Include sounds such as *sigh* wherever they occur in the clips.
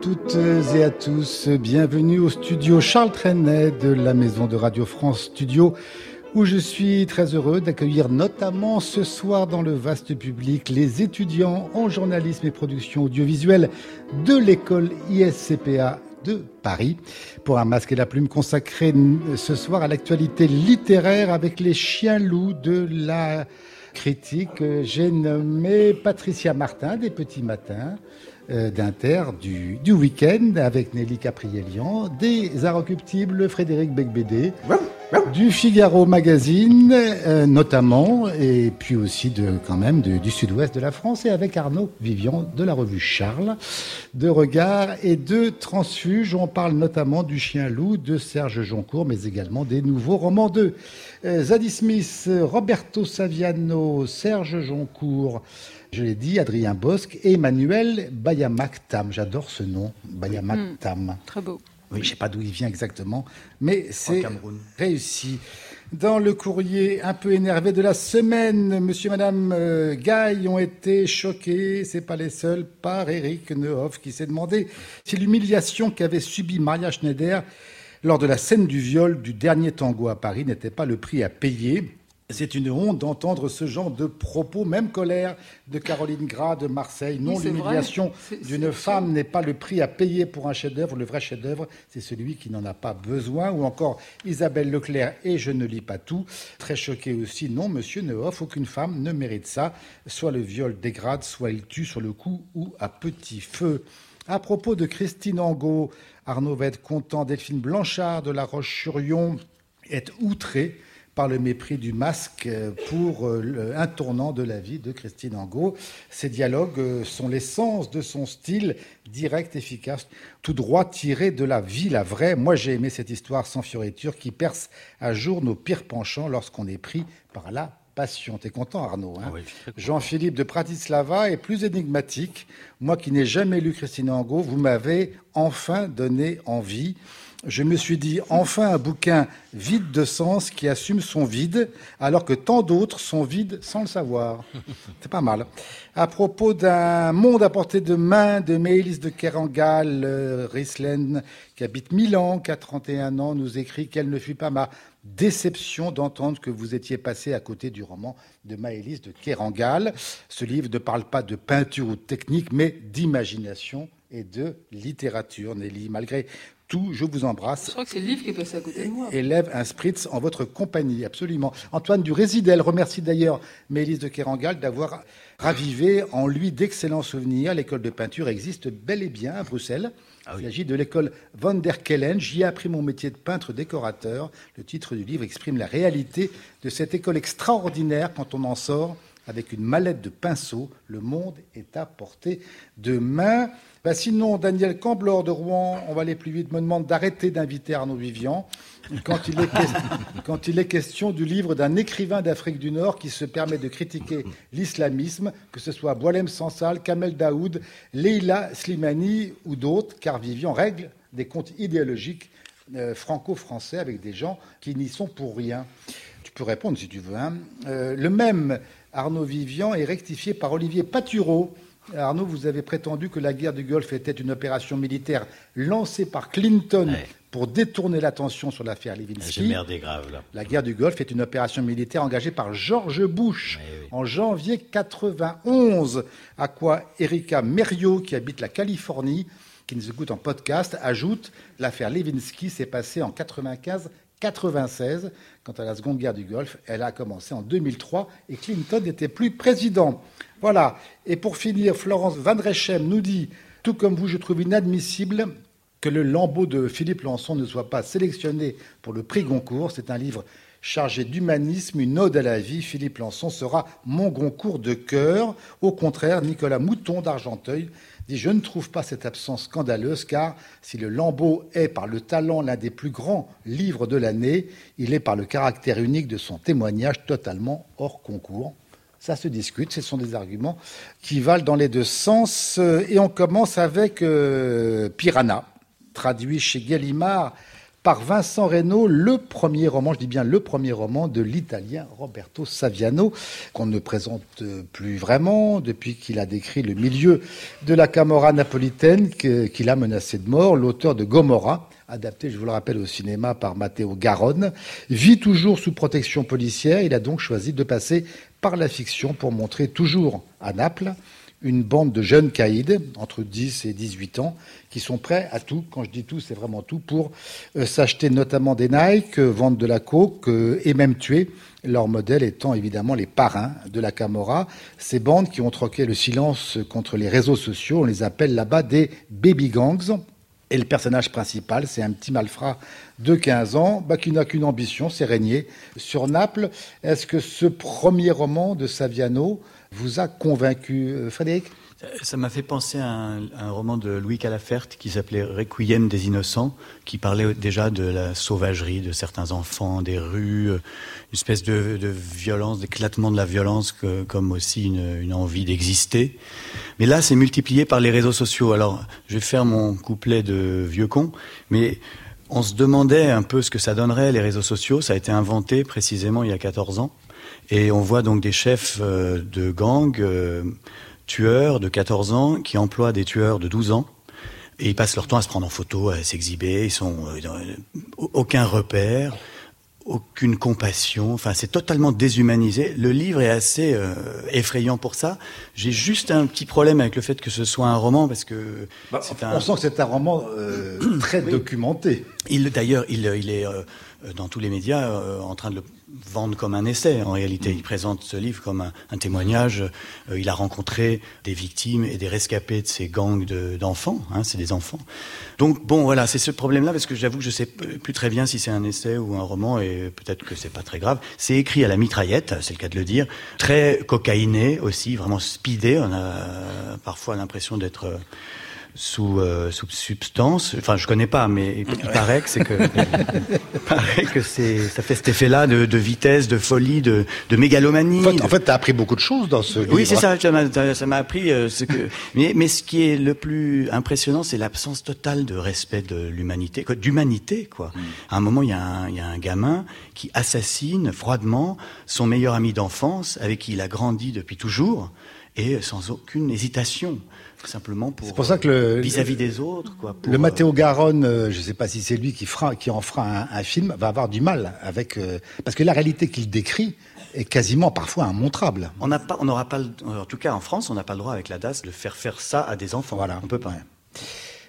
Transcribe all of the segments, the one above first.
toutes et à tous. Bienvenue au studio Charles Trenet de la Maison de Radio France Studio où je suis très heureux d'accueillir notamment ce soir dans le vaste public les étudiants en journalisme et production audiovisuelle de l'école ISCPA de Paris pour un masque et la plume consacré ce soir à l'actualité littéraire avec les chiens loups de la critique. J'ai nommé Patricia Martin des Petits Matins, euh, d'Inter du, du week-end avec Nelly Caprielian, des Arocuptibles Frédéric Becbédé, du Figaro Magazine euh, notamment, et puis aussi de, quand même du sud-ouest de la France, et avec Arnaud Vivian de la revue Charles, de Regard et de Transfuge. On parle notamment du Chien Loup de Serge Joncourt, mais également des nouveaux romans de euh, Zadie Smith, Roberto Saviano, Serge Joncourt je l'ai dit, Adrien Bosque et Emmanuel Bayamak-Tam. J'adore ce nom, Bayamak-Tam. Hmm, très beau. Oui, je ne sais pas d'où il vient exactement, mais c'est réussi. Dans le courrier un peu énervé de la semaine, monsieur et madame euh, Gaille ont été choqués, c'est pas les seuls, par Eric Nehoff qui s'est demandé si l'humiliation qu'avait subie Maria Schneider lors de la scène du viol du dernier tango à Paris n'était pas le prix à payer c'est une honte d'entendre ce genre de propos, même colère de Caroline Gras de Marseille. Non, l'humiliation d'une femme n'est pas le prix à payer pour un chef-d'œuvre. Le vrai chef-d'œuvre, c'est celui qui n'en a pas besoin. Ou encore Isabelle Leclerc, et je ne lis pas tout. Très choqué aussi, non, monsieur Nehoff, aucune femme ne mérite ça. Soit le viol dégrade, soit il tue sur le coup ou à petit feu. À propos de Christine Angot, Arnaud va être content. Delphine Blanchard de La Roche-sur-Yon est outrée par le mépris du masque pour euh, un tournant de la vie de Christine Angot. Ces dialogues euh, sont l'essence de son style direct, efficace, tout droit tiré de la vie, la vraie. Moi, j'ai aimé cette histoire sans fioriture qui perce à jour nos pires penchants lorsqu'on est pris par la passion. T'es content, Arnaud hein ah Jean-Philippe de Pratislava est plus énigmatique. Moi qui n'ai jamais lu Christine Angot, vous m'avez enfin donné envie je me suis dit enfin un bouquin vide de sens qui assume son vide, alors que tant d'autres sont vides sans le savoir. *laughs* C'est pas mal. À propos d'un monde à portée de main de Mélis de Kerangal, euh, Rislen, qui habite Milan, qui a 31 ans, nous écrit qu'elle ne fut pas ma déception d'entendre que vous étiez passé à côté du roman de Maëlys de Kerangal. Ce livre ne parle pas de peinture ou de technique, mais d'imagination et de littérature, Nelly. Malgré tout, je vous embrasse. Je crois que c'est le livre qui est passé à côté de moi. Élève un spritz en votre compagnie, absolument. Antoine du Résidel remercie d'ailleurs Mélisse de Kerangal d'avoir ravivé en lui d'excellents souvenirs. L'école de peinture existe bel et bien à Bruxelles. Ah Il s'agit de l'école Van der Kellen. J'y ai appris mon métier de peintre décorateur. Le titre du livre exprime la réalité de cette école extraordinaire quand on en sort avec une mallette de pinceau. Le monde est à portée de main. Bah, sinon, Daniel Camblor de Rouen, on va aller plus vite, me demande d'arrêter d'inviter Arnaud Vivian quand il, est *laughs* quand il est question du livre d'un écrivain d'Afrique du Nord qui se permet de critiquer l'islamisme, que ce soit Boalem Sansal, Kamel Daoud, Leila Slimani ou d'autres, car Vivian règle des comptes idéologiques euh, franco-français avec des gens qui n'y sont pour rien. Tu peux répondre si tu veux. Hein. Euh, le même Arnaud Vivian est rectifié par Olivier Patureau Arnaud, vous avez prétendu que la guerre du Golfe était une opération militaire lancée par Clinton pour détourner l'attention sur l'affaire Levinsky. grave, là. La guerre du Golfe est une opération militaire engagée par George Bush en janvier 91, à quoi Erika Merio, qui habite la Californie, qui nous écoute en podcast, ajoute l'affaire Levinsky s'est passée en 95 96. Quant à la Seconde Guerre du Golfe, elle a commencé en 2003 et Clinton n'était plus président. Voilà. Et pour finir, Florence Van Rechem nous dit Tout comme vous, je trouve inadmissible que le lambeau de Philippe Lançon ne soit pas sélectionné pour le prix Goncourt. C'est un livre chargé d'humanisme, une ode à la vie. Philippe Lançon sera mon Goncourt de cœur. Au contraire, Nicolas Mouton d'Argenteuil Je ne trouve pas cette absence scandaleuse, car si le Lambeau est par le talent l'un des plus grands livres de l'année, il est par le caractère unique de son témoignage totalement hors concours. ça se discute, ce sont des arguments qui valent dans les deux sens. Et on commence avec Piranha, traduit chez Gallimard par Vincent Reynaud, le premier roman, je dis bien le premier roman de l'italien Roberto Saviano, qu'on ne présente plus vraiment depuis qu'il a décrit le milieu de la Camorra napolitaine qu'il a menacé de mort, l'auteur de Gomorra, adapté, je vous le rappelle, au cinéma par Matteo Garonne, vit toujours sous protection policière. Il a donc choisi de passer par la fiction pour montrer toujours à Naples une bande de jeunes caïds entre 10 et 18 ans qui sont prêts à tout, quand je dis tout, c'est vraiment tout, pour euh, s'acheter notamment des Nike, euh, vendre de la coke euh, et même tuer, leur modèle étant évidemment les parrains de la Camorra. Ces bandes qui ont troqué le silence contre les réseaux sociaux, on les appelle là-bas des baby gangs. Et le personnage principal, c'est un petit malfrat de 15 ans bah, qui n'a qu'une ambition, c'est régner sur Naples. Est-ce que ce premier roman de Saviano vous a convaincu, Frédéric? Ça m'a fait penser à un, roman de Louis Calaferte qui s'appelait Requiem des innocents, qui parlait déjà de la sauvagerie de certains enfants, des rues, une espèce de, violence, d'éclatement de la violence, comme aussi une, envie d'exister. Mais là, c'est multiplié par les réseaux sociaux. Alors, je vais faire mon couplet de vieux con, mais on se demandait un peu ce que ça donnerait, les réseaux sociaux. Ça a été inventé précisément il y a 14 ans. Et on voit donc des chefs euh, de gangs euh, tueurs de 14 ans qui emploient des tueurs de 12 ans. Et ils passent leur temps à se prendre en photo, à s'exhiber. Ils sont euh, aucun repère, aucune compassion. Enfin, c'est totalement déshumanisé. Le livre est assez euh, effrayant pour ça. J'ai juste un petit problème avec le fait que ce soit un roman parce que bah, on sent que c'est un roman euh, très documenté. Il d'ailleurs, il, il, est dans tous les médias en train de le vendre comme un essai. En réalité, il présente ce livre comme un, témoignage. Euh, il a rencontré des victimes et des rescapés de ces gangs d'enfants. hein, c'est des enfants. Donc bon, voilà, c'est ce problème-là parce que j'avoue que je sais plus très bien si c'est un essai ou un roman et peut-être que c'est pas très grave. C'est écrit à la mitraillette, c'est le cas de le dire. Très cocaïné aussi, vraiment speedé. On a parfois l'impression d'être sous, euh, sous substance. Enfin, je connais pas, mais il paraît que c'est que, *laughs* paraît que c'est, ça fait cet effet-là de, de, vitesse, de folie, de, de mégalomanie. En fait, tu as appris beaucoup de choses dans ce livre. Oui, c'est ça. Ça m'a appris euh, ce que. *laughs* Mais, mais ce qui est le plus impressionnant, c'est l'absence totale de respect de l'humanité, d'humanité, quoi. Mm. À un moment, il y, a un, il y a un gamin qui assassine froidement son meilleur ami d'enfance, avec qui il a grandi depuis toujours, et sans aucune hésitation simplement pour, pour ça que vis-à-vis des autres. Quoi, le Matteo Garonne, euh, je ne sais pas si c'est lui qui, fera, qui en fera un, film, va avoir du mal avec... Euh, parce que la réalité qu'il décrit est quasiment parfois immontrable. On n'aura pas, en tout cas en France, on n'a pas le droit avec la DAS de faire faire ça à des enfants. Voilà. On peut pas.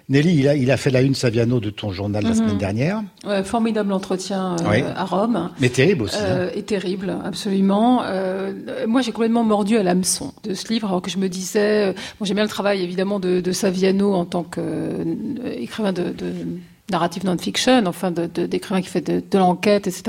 Nelly, il a, il a, fait la une Saviano de ton journal la mhm. semaine dernière. Ouais, formidable entretien euh, à Rome. Mais terrible aussi. Euh, hein. Et terrible, absolument. Euh, moi, j'ai complètement mordu à l'hameçon de ce livre, alors que je me disais, bon, j'aime bien le travail évidemment de, de Saviano en tant qu'écrivain de, de narrative non-fiction, enfin d'écrivain de, qui fait de, de l'enquête, etc.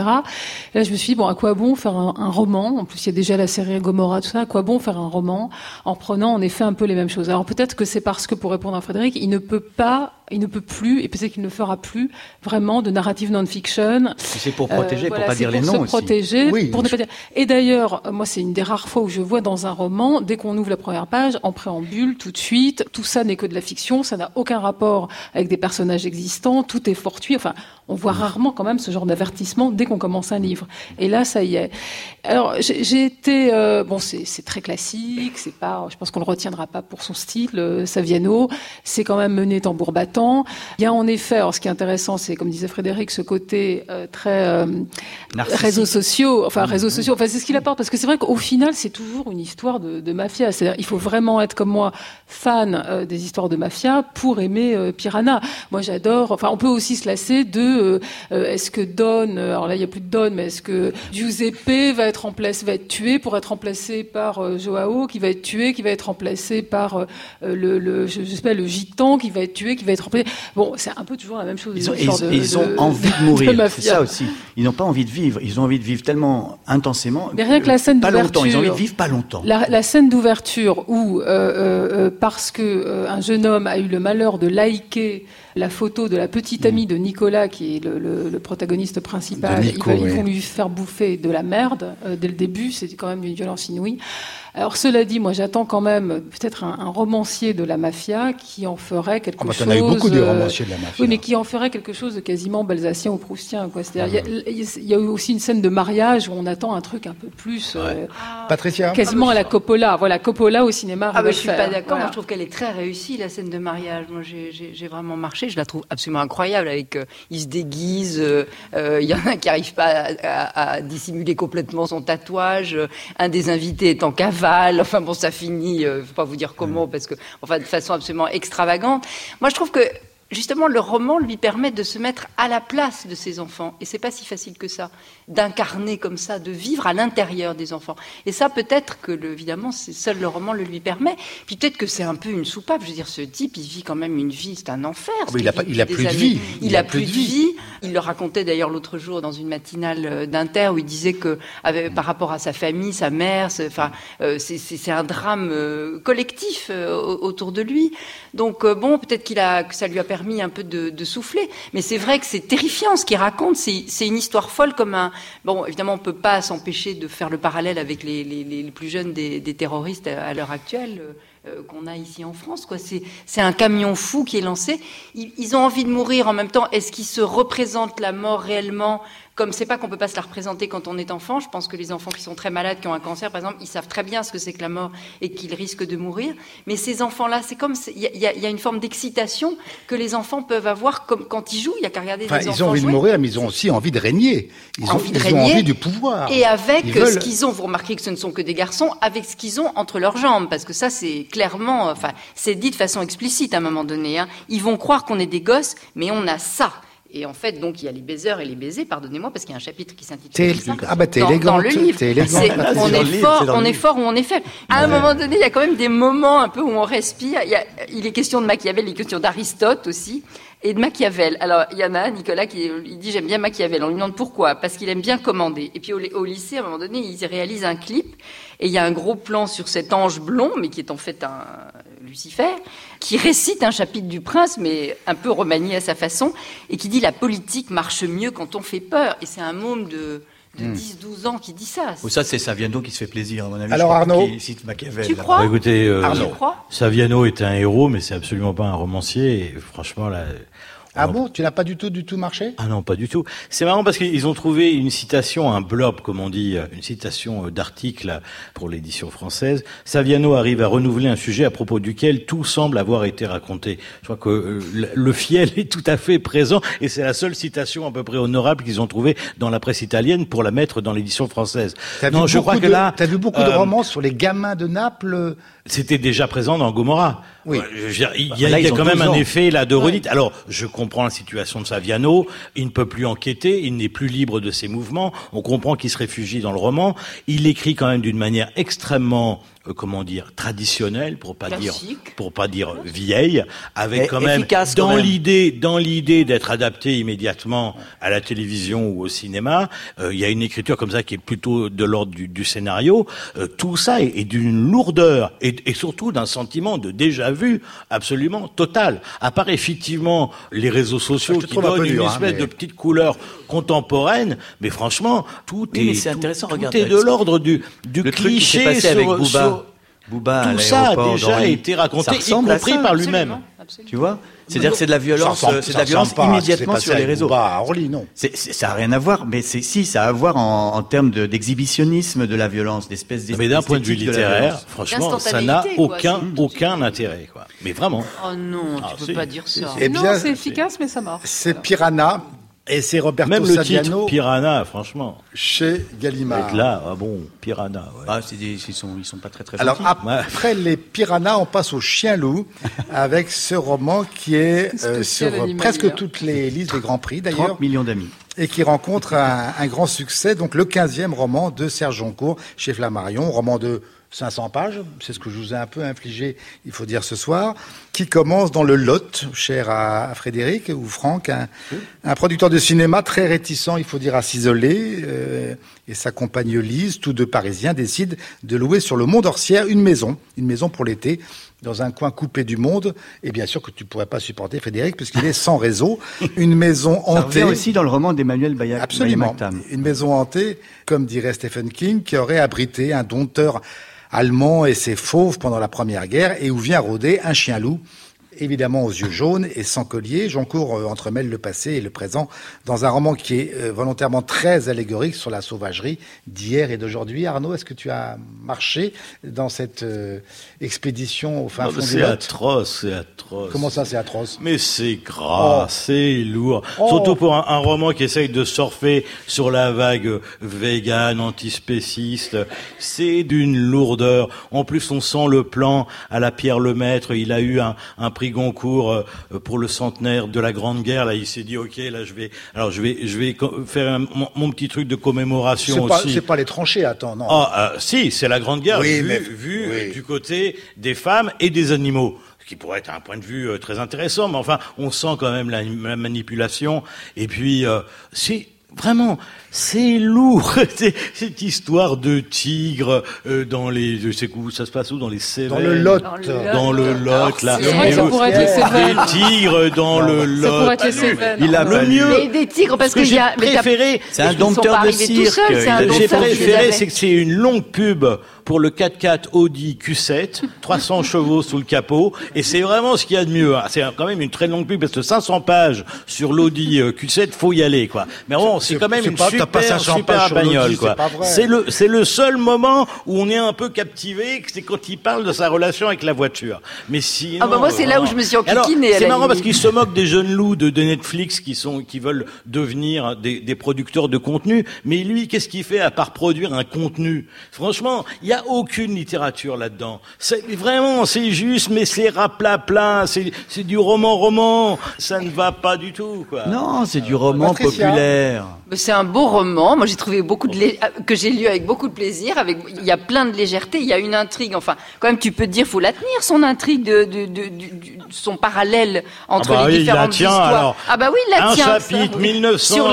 Et là, je me suis dit, bon, à quoi bon faire un, un, roman? En plus, il y a déjà la série Gomorrah, tout ça. À quoi bon faire un roman en prenant en effet un peu les mêmes choses? Alors peut-être que c'est parce que, pour répondre à Frédéric, il ne peut pas il ne peut plus, et peut-être qu'il ne fera plus, vraiment de narrative non-fiction. C'est pour protéger, pour euh, pas dire les noms se protéger, pour ne pas dire. Et d'ailleurs, moi, c'est une des rares fois où je vois dans un roman, dès qu'on ouvre la première page, en préambule, tout de suite, tout ça n'est que de la fiction, ça n'a aucun rapport avec des personnages existants, tout est fortuit. Enfin, on voit rarement quand même ce genre d'avertissement dès qu'on commence un livre. Et là, ça y est. Alors, j'ai été, euh, bon, c'est très classique, c'est pas, je pense qu'on le retiendra pas pour son style, euh, Saviano. C'est quand même mené tambour battant. Il y a en effet, alors ce qui est intéressant, c'est comme disait Frédéric, ce côté euh, très réseaux sociaux, enfin réseaux mhm. sociaux. Enfin, c'est ce qu'il apporte parce que c'est vrai qu'au final, c'est toujours une histoire de, de mafia. C'est-à-dire, il faut vraiment être comme moi fan des histoires de mafia pour aimer Piranha. Moi, j'adore. Enfin, on peut aussi se lasser de euh, euh, est-ce que Don, euh, alors là il n'y a plus de Don, mais est-ce que Giuseppe va être remplacé, va être tué pour être remplacé par Joao, qui va être tué, qui va être remplacé par le, le, je, sais pas, le gitan, qui va être tué, qui va être remplacé? Bon, c'est un peu toujours la même chose. Ils ont, ils, ont envie *laughs* de mourir. c'est ça aussi. Ils n'ont pas envie de vivre. Ils ont envie de vivre tellement intensément. Mais rien que la scène d'ouverture. Pas longtemps. Ils ont envie de vivre pas longtemps. La, la scène d'ouverture où, parce que un jeune homme a eu le malheur de liker la photo de la petite amie de Nicolas qui qui est le, protagoniste principal, ils, vont lui faire bouffer de la merde dès le début. C'est quand même une violence inouïe. Alors cela dit, moi j'attends quand même peut-être un, romancier de la mafia qui en ferait quelque ah bah, chose. On a eu beaucoup de romanciers de la mafia. Oui, mais qui en ferait quelque chose de quasiment balsacien ou proustien. Quoi. C'est-à-dire, il, y a, eu aussi une scène de mariage où on attend un truc un peu plus. Euh, Patricia. Quasiment à la Coppola. Voilà, Coppola au cinéma. Ah bah, je suis pas d'accord. Moi, je trouve qu'elle est très réussie la scène de mariage. Moi, j'ai vraiment marché. Je la trouve absolument incroyable. Avec, euh, il se déguise. Euh, il y en a qui n'arrivent pas à, à, dissimuler complètement son tatouage. Un des invités est en cave Enfin bon, ça finit, euh, faut pas vous dire comment, parce que, enfin, de façon absolument extravagante. Moi, je trouve que justement, le roman lui permet de se mettre à la place de ses enfants. Et c'est pas si facile que ça, d'incarner comme ça, de vivre à l'intérieur des enfants. Et ça, peut-être que, le, évidemment, seul le roman le lui permet. Puis peut-être que c'est un peu une soupape. Je veux dire, ce type, il vit quand même une vie, c'est un enfer. Ah il, a, il a plus de vie. Il, a, plus de vie. Il le racontait d'ailleurs l'autre jour dans une matinale euh, d'Inter où il disait que, par rapport à sa famille, sa mère, enfin, euh, c'est un drame euh, collectif autour de lui. Donc bon, peut-être qu'il a, que ça lui a permis mis un peu de, souffler. Mais c'est vrai que c'est terrifiant ce qu'il raconte. C'est une histoire folle comme un. Bon, évidemment, on peut pas s'empêcher de faire le parallèle avec les, plus jeunes des, terroristes à, l'heure actuelle. Euh, qu'on a ici en France. Quoi. C'est, un camion fou qui est lancé. Ils, ils, ont envie de mourir en même temps. Est-ce qu'ils se représentent la mort réellement comme c'est pas qu'on peut pas se la représenter quand on est enfant, je pense que les enfants qui sont très malades, qui ont un cancer, par exemple, ils savent très bien ce que c'est que la mort et qu'ils risquent de mourir. Mais ces enfants-là, c'est comme il y, a une forme d'excitation que les enfants peuvent avoir comme quand ils jouent. Il y a qu'à regarder enfin, Ils ont envie de mourir, mais ils ont aussi envie de régner. Ils, ont, envie, de régner, ont envie du pouvoir. Et avec ce qu'ils ont, vous remarquez que ce ne sont que des garçons, avec ce qu'ils ont entre leurs jambes, parce que ça, c'est clairement, enfin, c'est dit de façon explicite à un moment donné. Hein. Ils vont croire qu'on est des gosses, mais on a ça. Et en fait, donc, il y a les baisers et les baisers, pardonnez-moi, parce qu'il y a un chapitre qui s'intitule ça. Ah bah t'es élégant. Dans le livre. on, est fort, on est fort ou on est faible. À un moment donné, il y a quand même des moments un peu où on respire. Il, y a, il est question de Machiavel, il est question d'Aristote aussi et de Machiavel. Alors, il y en a Nicolas, qui il dit j'aime bien Machiavel. On lui demande pourquoi Parce qu'il aime bien commander. Et puis au, au, lycée, à un moment donné, il réalise un clip et il y a un gros plan sur cet ange blond, mais qui est en fait un Lucifer, qui récite un chapitre du Prince, mais un peu remanié à sa façon, et qui dit la politique marche mieux quand on fait peur. Et c'est un monde de, 10-12 ans qui dit ça. Ou ça, c'est Saviano qui se fait plaisir, à mon avis. Alors Arnaud, qui cite Machiavel. Tu crois Écoutez, euh, Saviano est un héros, mais c'est absolument pas un romancier. Et franchement, là, ah bon Tu n'as pas du tout, du tout marché? Ah non, pas du tout. C'est marrant parce qu'ils ont trouvé une citation, un blob, comme on dit, une citation d'article pour l'édition française. Saviano arrive à renouveler un sujet à propos duquel tout semble avoir été raconté. Je crois que euh, le fiel est tout à fait présent et c'est la seule citation à peu près honorable qu'ils ont trouvée dans la presse italienne pour la mettre dans l'édition française. Non, je crois que là, t'as vu beaucoup de euh, romans sur les gamins de Naples? C'était déjà présent dans Gomorrah. Oui. il y a, quand même un effet là de redite. Alors, je comprend la situation de Saviano. Il ne peut plus enquêter. Il n'est plus libre de ses mouvements. On comprend qu'il se réfugie dans le roman. Il écrit quand même d'une manière extrêmement euh, comment dire traditionnelle pour pas dire pour pas dire vieille avec quand même dans l'idée dans l'idée d'être adapté immédiatement à la télévision ou au cinéma euh, il y a une écriture comme ça qui est plutôt de l'ordre du, scénario. Euh, tout ça est, d'une lourdeur et, et surtout d'un sentiment de déjà vu absolument total. À part effectivement les réseaux sociaux qui donnent une hein, espèce de petite couleur contemporaine mais franchement tout est, c'est intéressant tout, est de l'ordre du du cliché sur, Bouba Tout ça a déjà été raconté, y compris par lui-même. Tu vois C'est-à-dire que c'est de la violence, c'est de la violence immédiatement sur les réseaux. Bouba à Orly, non. ça n'a rien à voir, mais c'est si ça a à voir en, en termes d'exhibitionnisme de, la violence, d'espèce. Mais d'un point de vue littéraire, franchement, ça n'a aucun aucun intérêt, quoi. Mais vraiment. Oh non, tu ah, peux pas dire ça. Eh non, c'est efficace, mais ça marche. C'est Piranha et c'est Roberto Même le titre Piranha, franchement. Chez Gallimard. là, ah bon, Piranha. Ouais. Ah, ils sont, ils sont pas très très. Alors après les Piranhas, on passe au Chien Loup *laughs* avec ce roman qui est euh, sur presque toutes les listes des grands prix d'ailleurs. 30 millions d'amis. Et qui rencontre un, un, grand succès, donc le 15e roman de Serge Joncourt chez Flammarion, roman de 500 pages, c'est ce que je vous ai un peu infligé, il faut dire ce soir, qui commence dans le Lot, cher à, Frédéric ou Franck, un, producteur de cinéma très réticent, il faut dire, à s'isoler, euh, et sa compagne Lise, tous deux parisiens, décident de louer sur le Mont d'Orsière une maison, une maison pour l'été, dans un coin coupé du monde, et bien sûr que tu pourrais pas supporter Frédéric, puisqu'il est sans réseau, *laughs* une maison hantée. Ça aussi dans le roman d'Emmanuel Bayak. Absolument. Une maison hantée, comme dirait Stephen King, qui aurait abrité un dompteur allemand et ses fauves pendant la Première Guerre, et où vient rôder un chien loup évidemment aux yeux jaunes et sans collier. Joncourt euh, entremêle le passé et le présent dans un roman qui est euh, volontairement très allégorique sur la sauvagerie d'hier et d'aujourd'hui. Arnaud, est-ce que tu as marché dans cette euh, expédition au fin fond C'est atroce, c'est atroce. Comment ça, c'est atroce? Mais c'est gras, oh. c'est lourd. Oh. Surtout pour un, roman qui essaye de surfer sur la vague vegan, antispéciste. C'est d'une lourdeur. En plus, on sent le plan à la Pierre Lemaître. Il a eu un, un prix Goncourt euh, pour le centenaire de la Grande Guerre. Là, il s'est dit, ok, là, je vais, alors je vais, je vais faire mon, petit truc de commémoration aussi. C'est pas les tranchées, attends, non. Ah, euh, si, c'est la Grande Guerre, vu, vu du côté des femmes et des animaux ce qui pourrait être un point de vue euh, très intéressant, mais enfin, on sent quand même la, manipulation. Et puis, euh, c'est vraiment, c'est lourd. *laughs* Cette histoire de tigre euh, dans les je sais où ça se passe où dans les Cévennes? Dans le Lot. Dans le Lot. là. ça pourrait être les Cévennes. des tigres dans le Lot. ça pourrait être les Cévennes il a le mieux. Des tigres parce que j'ai préféré c'est un dompteur de cirque. j'ai préféré c'est que c'est une longue pub pour le 4x4 Audi Q7 300 *laughs* chevaux sous le capot et c'est vraiment ce qu'il y a de mieux hein. c'est quand même une très longue pub parce que 500 pages sur l'Audi euh, Q7 faut y aller quoi mais bon c'est quand même une super pas super bagnole, quoi. C'est le, c'est le seul moment où on est un peu captivé, c'est quand il parle de sa relation avec la voiture. Mais sinon. Ah bah moi, c'est là où je me suis enquiquiné. C'est marrant parce qu'il se moque des jeunes loups de, de, Netflix qui sont, qui veulent devenir des, des producteurs de contenu. Mais lui, qu'est-ce qu'il fait à part produire un contenu? Franchement, il n'y a aucune littérature là-dedans. C'est vraiment, c'est juste, mais c'est rapla-pla, c'est, c'est du roman-roman. Ça ne va pas du tout, quoi. Non, c'est du roman populaire. C'est un beau roman. Moi, j'ai trouvé beaucoup de que j'ai lu avec beaucoup de plaisir. Avec, il y a plein de légèreté. Il y a une intrigue. Enfin, quand même, tu peux te dire, faut la tenir son intrigue, de, de, de, son parallèle entre ah bah les différentes histoires. ah bah oui, il la un tient. chapitre 1900,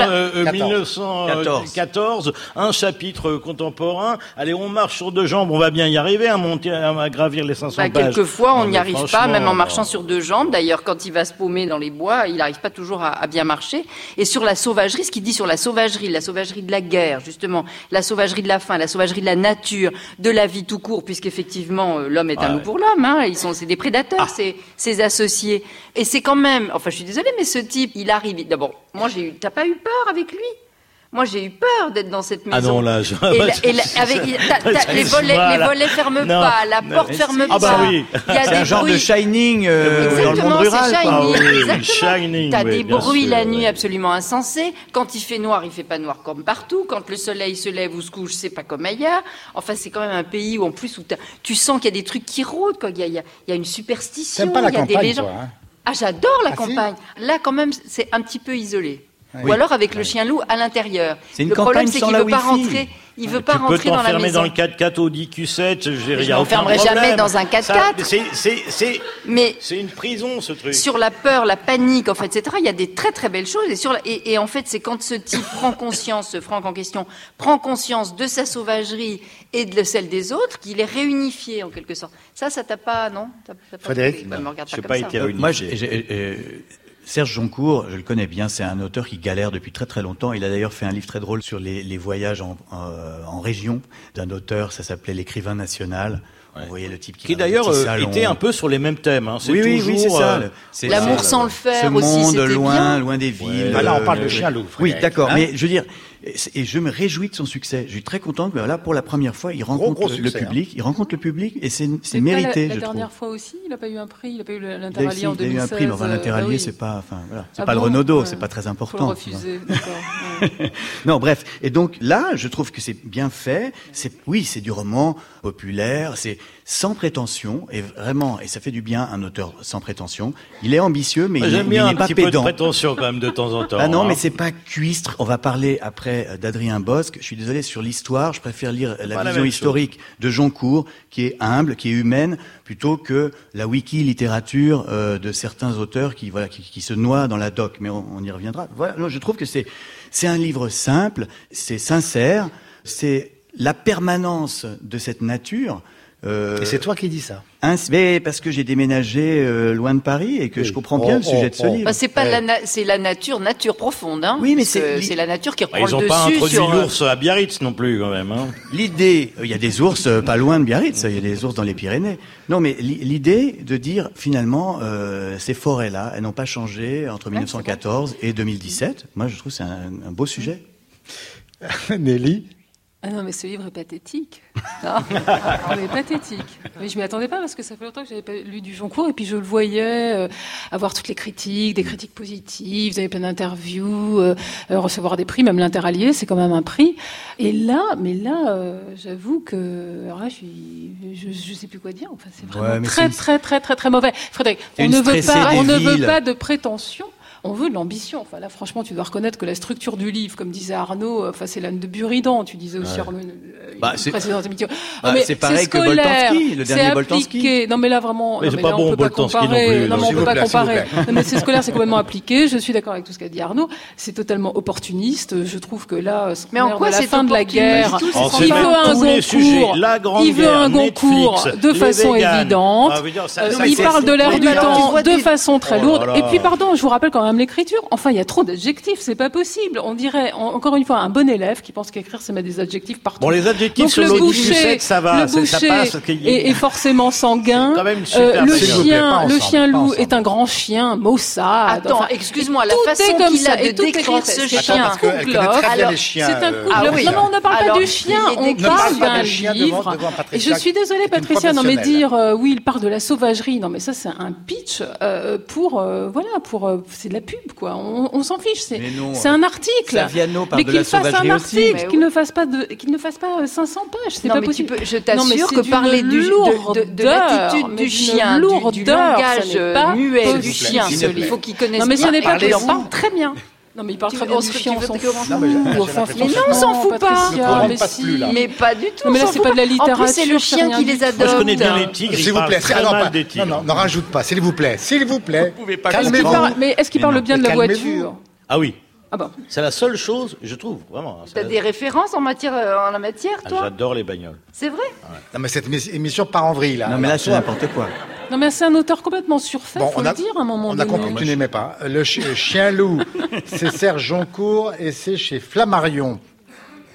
1914, euh, un chapitre contemporain. Allez, on marche sur deux jambes. On va bien y arriver à monter, à gravir les 500 bah, pages. Quelquefois, on n'y arrive pas, même en marchant sur deux jambes. D'ailleurs, quand il va se paumer dans les bois, il n'arrive pas toujours à, à bien marcher. Et sur la sauvagerie, ce qu'il dit sur la sauvagerie, la sauvagerie de la guerre, justement, la sauvagerie de la faim, la sauvagerie de la nature, de la vie tout court, puisqu'effectivement euh, l'homme est un loup pour l'homme. Hein, ils sont, c'est des prédateurs, ah. ses, associés. Et c'est quand même, enfin, je suis désolée, mais ce type, il arrive. D'abord, moi, j'ai eu, t'as pas eu peur avec lui? Moi, j'ai eu peur d'être dans cette maison. Ah non, là, je... et, avec, les volets, les volets ferment pas, la porte ferme ah bah pas. Oui. Il y a c'est un genre de Shining euh, dans le monde rural. Shining. Ah, oui, shining T'as des bruits la nuit absolument insensés. Quand il fait noir, il fait pas noir comme partout. Quand le soleil se lève ou se couche, c'est pas comme ailleurs. Enfin, c'est quand même un pays où en plus où tu sens qu'il y a des trucs qui rôdent. Quoi. Il y a, il y a, une superstition. pas la il y a campagne, des légendes. Toi, hein? Ah, j'adore la ah, campagne. Là, quand même, c'est un petit peu isolé. Ou alors avec le chien loup à l'intérieur. C'est une le problème, c'est qu'il veut pas rentrer. Il veut pas rentrer dans la maison. dans le 4x4 Audi Q7. Je ne m'enfermerai jamais dans un 4x4. C'est mais c'est une prison ce truc. Sur la peur, la panique, en fait, etc. Il y a des très très belles choses. Et, sur et, en fait, c'est quand ce type *laughs* prend conscience, ce Franck en question, prend conscience de sa sauvagerie et de celle des autres, qu'il est réunifié en quelque sorte. Ça, ça t'a pas, non? Frédéric, bah, je n'ai pas été réunifié. Moi, j'ai Serge Joncourt, je le connais bien, c'est un auteur qui galère depuis très très longtemps. Il a d'ailleurs fait un livre très drôle sur les, voyages en, euh, en région d'un auteur, ça s'appelait L'écrivain national. Vous voyez le type qui, qui d'ailleurs euh, était un peu sur les mêmes thèmes. Hein. Oui, oui, oui, c'est ça. Euh, L'amour sans le faire ce aussi, monde loin, loin des villes. Ah, là, on parle de chien loup. Oui, d'accord. Hein mais je veux dire, et je me réjouis de son succès. Je suis très content que là, pour la première fois, il rencontre le, public. Hein. Il rencontre le public et c'est mérité. La, la dernière fois aussi, il n'a pas eu un prix. Il n'a pas eu l'interallié en 2016. Il a eu un prix, mais enfin, l'interallié, bah c'est pas, enfin, voilà, c'est ah pas le Renaudot, c'est pas très important. Faut le refuser, *laughs* non, bref. Et donc là, je trouve que c'est bien fait. C'est, oui, c'est du roman populaire. C'est sans prétention et vraiment, et ça fait du bien un auteur sans prétention. Il est ambitieux, mais il, n'est pas petit pédant. Peu de prétention quand même de temps en *laughs* temps. Ah non, hein. mais c'est pas cuistre. On va parler après portrait d'Adrien Bosque. Je suis désolé sur l'histoire, je préfère lire la vision historique de Joncourt, qui est humble, qui est humaine, plutôt que la wiki littérature euh, de certains auteurs qui voilà qui, qui, se noient dans la doc. Mais on, y reviendra. Voilà, non, je trouve que c'est c'est un livre simple, c'est sincère, c'est la permanence de cette nature euh, et c'est toi qui dis ça mais parce que j'ai déménagé euh, loin de Paris et que je comprends bien le oh, sujet de ce oh, oh. livre. Bah, c'est pas la c'est la nature, nature profonde. Hein, oui, mais c'est c'est la nature qui reprend bah, ils ont pas introduit sur... Euh, l'ours à Biarritz non plus quand même. Hein. L'idée, il y a des ours pas loin de Biarritz, il y a des ours dans les Pyrénées. Non, mais l'idée de dire finalement ces forêts-là, elles n'ont pas changé entre 1914 et 2017. Moi, je trouve c'est un, un beau sujet. *laughs* Nelly? Ah non, mais ce livre est pathétique. *laughs* Non, il est pathétique. Mais je m'y attendais pas parce que ça fait longtemps que j'avais pas lu du Joncourt et puis je le voyais euh, avoir toutes les critiques, des critiques positives, vous avez plein d'interviews, euh, euh, recevoir des prix, même l'interallié, c'est quand même un prix. Et là, mais là, j'avoue que alors là, je, suis, je, sais plus quoi dire. Enfin, c'est vraiment très, très, très, très, très mauvais. Frédéric, on ne veut pas, on ne veut pas de prétention on veut de l'ambition. Enfin, là, franchement, tu dois reconnaître que la structure du livre, comme disait Arnaud, enfin, c'est l'âne de Buridan. Tu disais aussi, Arnaud, euh, bah, c'est bah, c'est pareil que Boltanski, le dernier Boltanski. Non, mais là, vraiment, mais c'est pas bon, Boltanski non plus. Non, mais on peut pas comparer. mais c'est scolaire, c'est complètement appliqué. Je suis d'accord avec tout ce qu'a dit Arnaud. C'est totalement opportuniste. Je trouve que là, mais en quoi la fin de la guerre, il veut un concours. Il veut un concours de façon évidente. Ah, euh, il parle de l'air du temps de façon très oh lourde. Et puis, pardon, je vous rappelle quand même l'écriture. Enfin, il y a trop d'adjectifs, c'est pas possible. On dirait, encore une fois, un bon élève qui pense qu'écrire, c'est mettre des adjectifs partout. Bon, les adjectifs sur le boucher, ça va, le boucher ça passe. Est, forcément sanguin. Euh, le chien, le chien loup est un grand chien, maussade. Attends, excuse-moi, la façon qu'il a de décrire ce chien. C'est un couple. Ah non, mais on ne parle pas du chien, on parle d'un livre. Et je suis désolée, Patricia, non mais dire euh, oui, il parle de la sauvagerie, non mais ça c'est un pitch euh, pour voilà, pour c'est de la pub, quoi. On, s'en fiche. C'est, c'est un article. mais qu'il fasse un article, qu'il ne fasse pas de, qu'il ne fasse pas 500 pages. C'est pas possible. je t'assure que parler du, de, de, l'attitude du chien, du, du langage muet du chien, il faut qu'il connaisse Non, mais ce n'est pas Il en parle très bien. Non, mais il parle très bien du chien, on s'en fout. Mais non, on s'en fout pas. Mais pas du tout. Mais là, c'est pas de la littérature. En plus, c'est le chien qui les adopte. je connais bien les tigres. S'il vous plaît, non, non, ne rajoute pas. S'il vous plaît, s'il vous plaît. Calmez-vous. Mais est-ce qu'il parle bien de la voiture Ah oui. Ah bon C'est la seule chose, je trouve, vraiment. T'as des références en matière, euh, en la matière, ah, toi? J'adore les bagnoles. C'est vrai? Non, mais cette émission part en vrille, là. Non, mais là, c'est n'importe quoi. Non, mais c'est un auteur complètement surfait, bon, faut on a, le dire, à un moment on donné. On a compris que tu n'aimais pas. Le Chien Loup, *laughs* c'est Serge Joncourt et c'est chez Flammarion.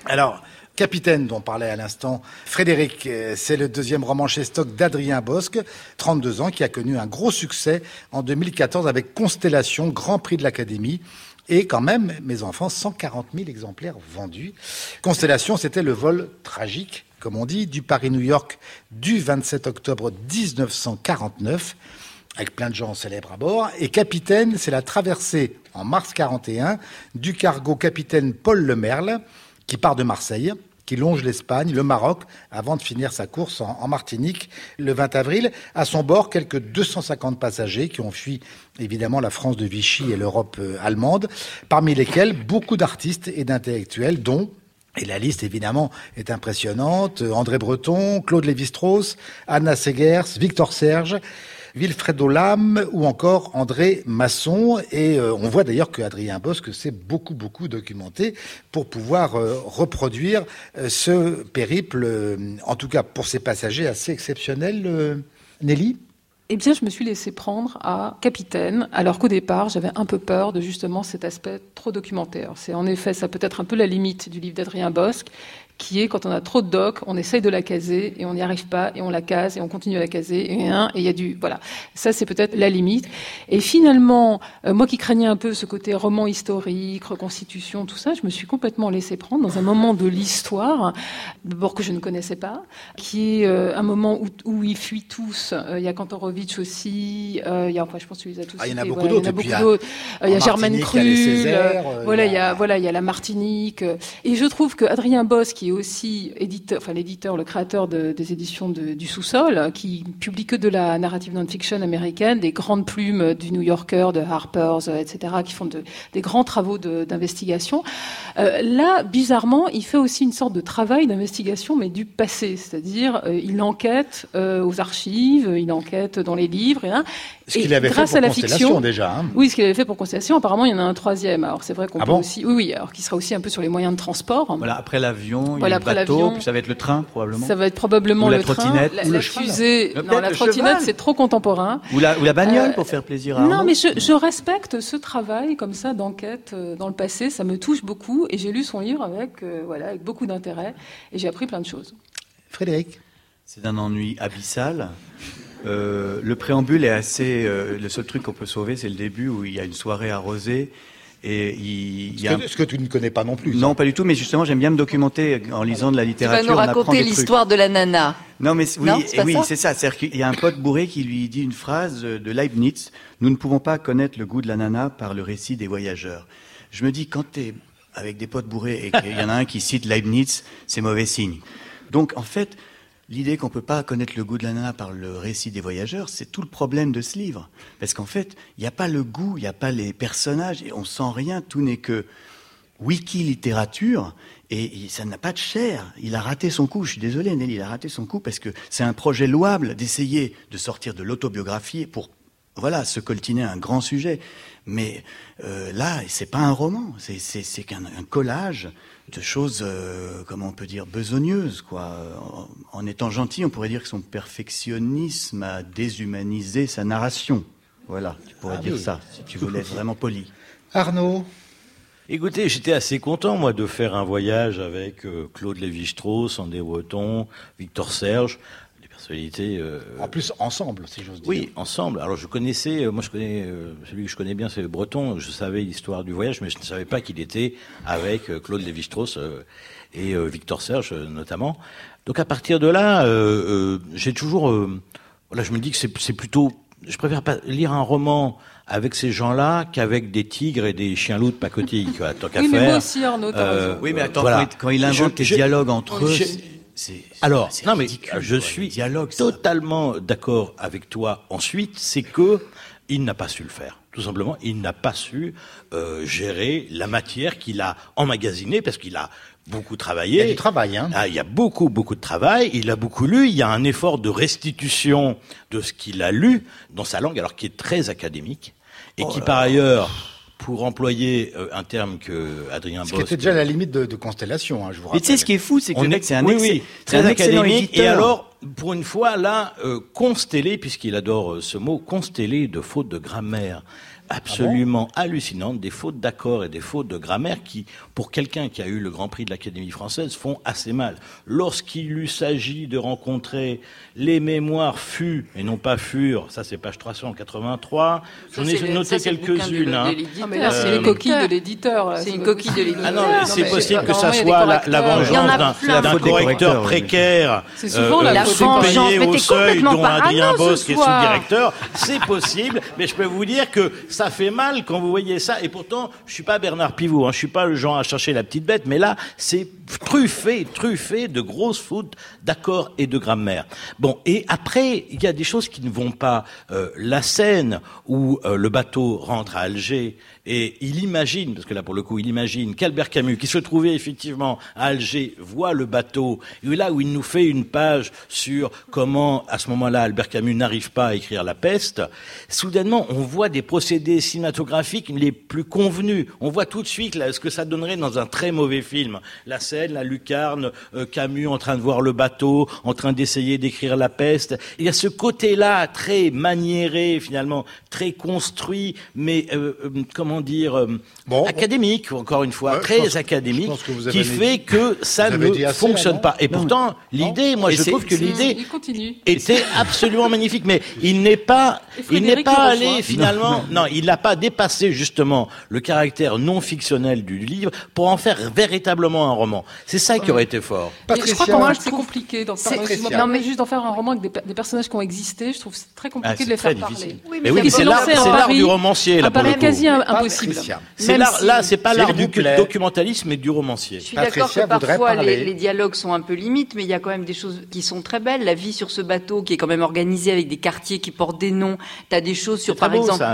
Alors, Capitaine, dont parlait à l'instant Frédéric, euh, c'est le deuxième roman chez Stock d'Adrien Bosque, 32 ans, qui a connu un gros succès en 2014 avec Constellation, Grand Prix de l'Académie. Et quand même, mes enfants, 140 000 exemplaires vendus. Constellation, c'était le vol tragique, comme on dit, du Paris-New York du 27 octobre 1949 avec plein de gens célèbres à bord. Et capitaine, c'est la traversée en mars 41 du cargo capitaine Paul Lemerle, qui part de Marseille qui longe l'Espagne, le Maroc, avant de finir sa course en, Martinique le 20 avril. À son bord, quelques 250 passagers qui ont fui évidemment la France de Vichy et l'Europe euh, allemande, parmi lesquels beaucoup d'artistes et d'intellectuels, dont et la liste, évidemment, est impressionnante. André Breton, Claude Lévi-Strauss, Anna Segers, Victor Serge, Wilfredo Lam ou encore André Masson. Et euh, on voit d'ailleurs que Adrien Bosque s'est beaucoup, beaucoup documenté pour pouvoir euh, reproduire euh, ce périple, en tout cas pour ses passagers, assez exceptionnel. Nelly? Eh bien, je me suis laissé prendre à capitaine, alors qu'au départ, j'avais un peu peur de justement cet aspect trop documentaire. C'est en effet, ça peut être un peu la limite du livre d'Adrien Bosque, qui est quand on a trop de docs, on essaye de la caser et on n'y arrive pas et on la case et on continue à la caser et il y a du voilà. Ça c'est peut-être la limite. Et finalement, euh, moi qui craignais un peu ce côté roman historique, reconstitution, tout ça, je me suis complètement laissé prendre dans un moment de l'histoire, d'abord que je ne connaissais pas, qui est euh, un moment où, où ils fuient tous. Euh, il y a Kantorowicz aussi, il y a enfin je pense que tu les as tous. Ah, il y en a beaucoup d'autres. Il y a, Germaine Krul, voilà il y a voilà il y a la Martinique et je trouve que Adrien Boss qui qui est aussi éditeur, enfin l'éditeur, le créateur des éditions du sous-sol, qui publie que de la narrative non-fiction américaine, des grandes plumes du New Yorker, de Harper's, etc., qui font des grands travaux d'investigation. Euh, là, bizarrement, il fait aussi une sorte de travail d'investigation, mais du passé, c'est-à-dire euh, il enquête euh, aux archives, il enquête dans les livres, et, hein, ce qu'il avait grâce fait pour à la fiction déjà. Hein. Oui, ce qu'il avait fait pour Constellation. Apparemment, il y en a un troisième. Alors c'est vrai qu'on ah peut aussi. Oui, oui. Alors qui sera aussi un peu sur les moyens de transport. Voilà. Après l'avion, il y a le bateau, puis ça va être le train probablement. Ça va être probablement la le trottinette, train, la, fusée. Non, la trottinette, c'est trop contemporain. Ou la, ou la bagnole euh, pour faire plaisir à. Non, mais je, je, respecte ce travail comme ça d'enquête euh, dans le passé. Ça me touche beaucoup et j'ai lu son livre avec euh, voilà avec beaucoup d'intérêt et j'ai appris plein de choses. Frédéric. C'est d'un ennui abyssal. Euh, le préambule est assez. Euh, le seul truc qu'on peut sauver, c'est le début où il y a une soirée arrosée. Et il, y a... ce, que, tu ne connais pas non plus. Non, pas du tout. Mais justement, j'aime bien me documenter en lisant de la littérature. Tu vas nous raconter l'histoire de la nana. Non, mais oui, oui, c'est ça. C'est-à-dire qu'il y a un pote bourré qui lui dit une phrase de Leibniz Nous ne pouvons pas connaître le goût de la nana par le récit des voyageurs. Je me dis, quand tu es avec des potes bourrés et qu'il y en a un qui cite Leibniz, c'est mauvais signe. Donc, en fait, L'idée qu'on ne peut pas connaître le goût de la nana par le récit des voyageurs, c'est tout le problème de ce livre. Parce qu'en fait, il n'y a pas le goût, il n'y a pas les personnages, et on sent rien, tout n'est que wiki littérature, et ça n'a pas de chair. Il a raté son coup, je suis désolé Nelly, il a raté son coup parce que c'est un projet louable d'essayer de sortir de l'autobiographie pour voilà, se coltiner un grand sujet. Mais euh, là, c'est pas un roman, c'est qu'un collage de choses, euh, comment on peut dire, besogneuses, quoi. En, en, étant gentil, on pourrait dire que son perfectionnisme a déshumanisé sa narration. Voilà, tu pourrais ah dire ça, si tu voulais être vraiment poli. Arnaud Écoutez, j'étais assez content, moi, de faire un voyage avec euh, Claude Lévi-Strauss, André Breton, Victor Serge. Euh, en plus, ensemble, si j'ose dire. Oui, ensemble. Alors, je connaissais, euh, moi, je connais, euh, celui que je connais bien, c'est le Breton. Je savais l'histoire du voyage, mais je ne savais pas qu'il était avec Claude Lévi-Strauss et Victor Serge, notamment. Donc, à partir de là, j'ai toujours, voilà, je me dis que c'est plutôt, je préfère pas lire un roman avec ces gens-là qu'avec des tigres et des chiens-loups de pacotille, tant qu'à oui, Mais moi aussi, Arnaud, oui, mais attends, quand, il, invente les dialogues entre eux, alors, non mais je suis totalement d'accord avec toi. Ensuite, c'est que il n'a pas su le faire. Tout simplement, il n'a pas su euh, gérer la matière qu'il a emmagasinée parce qu'il a beaucoup travaillé. Il y a du travail, hein. Ah, il y a beaucoup, beaucoup de travail. Il a beaucoup lu. Il y a un effort de restitution de ce qu'il a lu dans sa langue, alors qui est très académique et oh qui, par ailleurs, pour employer euh, un terme que Adrien Bosque... C'était déjà la limite de, de constellation, hein, je vous rappelle. Mais tu sais, ce qui est fou, c'est que c'est un, oui, oui, très académique. Et alors, pour une fois, là, euh, constellé, puisqu'il adore euh, ce mot, constellé de fautes de grammaire absolument ah hallucinantes, des fautes d'accord et des fautes de grammaire qui, pour quelqu'un qui a eu le Grand Prix de l'Académie française, font assez mal. Lorsqu'il lui s'agit de rencontrer les mémoires fut et non pas furent, ça c'est page 383, j'en ai noté quelques-unes. Hein. Ah, c'est les coquilles de l'éditeur. C'est une coquille de l'éditeur. Ah non, c'est possible que ça soit la, vengeance d'un correcteur précaire. C'est souvent la vengeance, mais au seuil dont Adrien Bosque est sous-directeur. C'est possible, mais je peux vous dire que ça fait mal quand vous voyez ça. Et pourtant, je suis pas Bernard Pivot, hein, je suis pas le genre à chercher la petite bête, mais là, c'est truffé, truffé de grosses fautes d'accords et de grammaire. Bon, et après, il y a des choses qui ne vont pas. Euh, la scène où euh, le bateau rentre à Alger et il imagine, parce que là pour le coup il imagine qu'Albert Camus, qui se trouvait effectivement à Alger, voit le bateau, et là où il nous fait une page sur comment à ce moment-là Albert Camus n'arrive pas à écrire La peste, soudainement on voit des procédés cinématographiques les plus convenus. On voit tout de suite là, ce que ça donnerait dans un très mauvais film. La lucarne, euh, Camus en train de voir le bateau, en train d'essayer d'écrire La peste. Il y a ce côté-là très maniéré finalement, très construit, mais euh, euh, comment dire, euh, académique, encore une fois, très académique, qui fait que ça ne fonctionne pas. Et pourtant, l'idée, moi, je trouve que l'idée était absolument *laughs* magnifique. Mais il n'est pas, il n'est pas allé finalement, non, il n'a pas dépassé justement le caractère non fictionnel du livre pour en faire véritablement un roman. C'est ça qui aurait été fort. je crois qu'en c'est compliqué d'en faire. Non, mais juste d'en faire un roman avec des, personnages qui ont existé, je trouve c'est très compliqué ah, de les faire parler. Oui, mais, oui, c'est l'art du romancier là pour le coup. quasi impossible. C'est l'art là, c'est pas l'art du documentalisme mais du romancier. Je suis d'accord que parfois les dialogues sont un peu limites, mais il y a quand même des choses qui sont très belles. La vie sur ce bateau qui est quand même organisée avec des quartiers qui portent des noms. Tu as des choses sur, par exemple,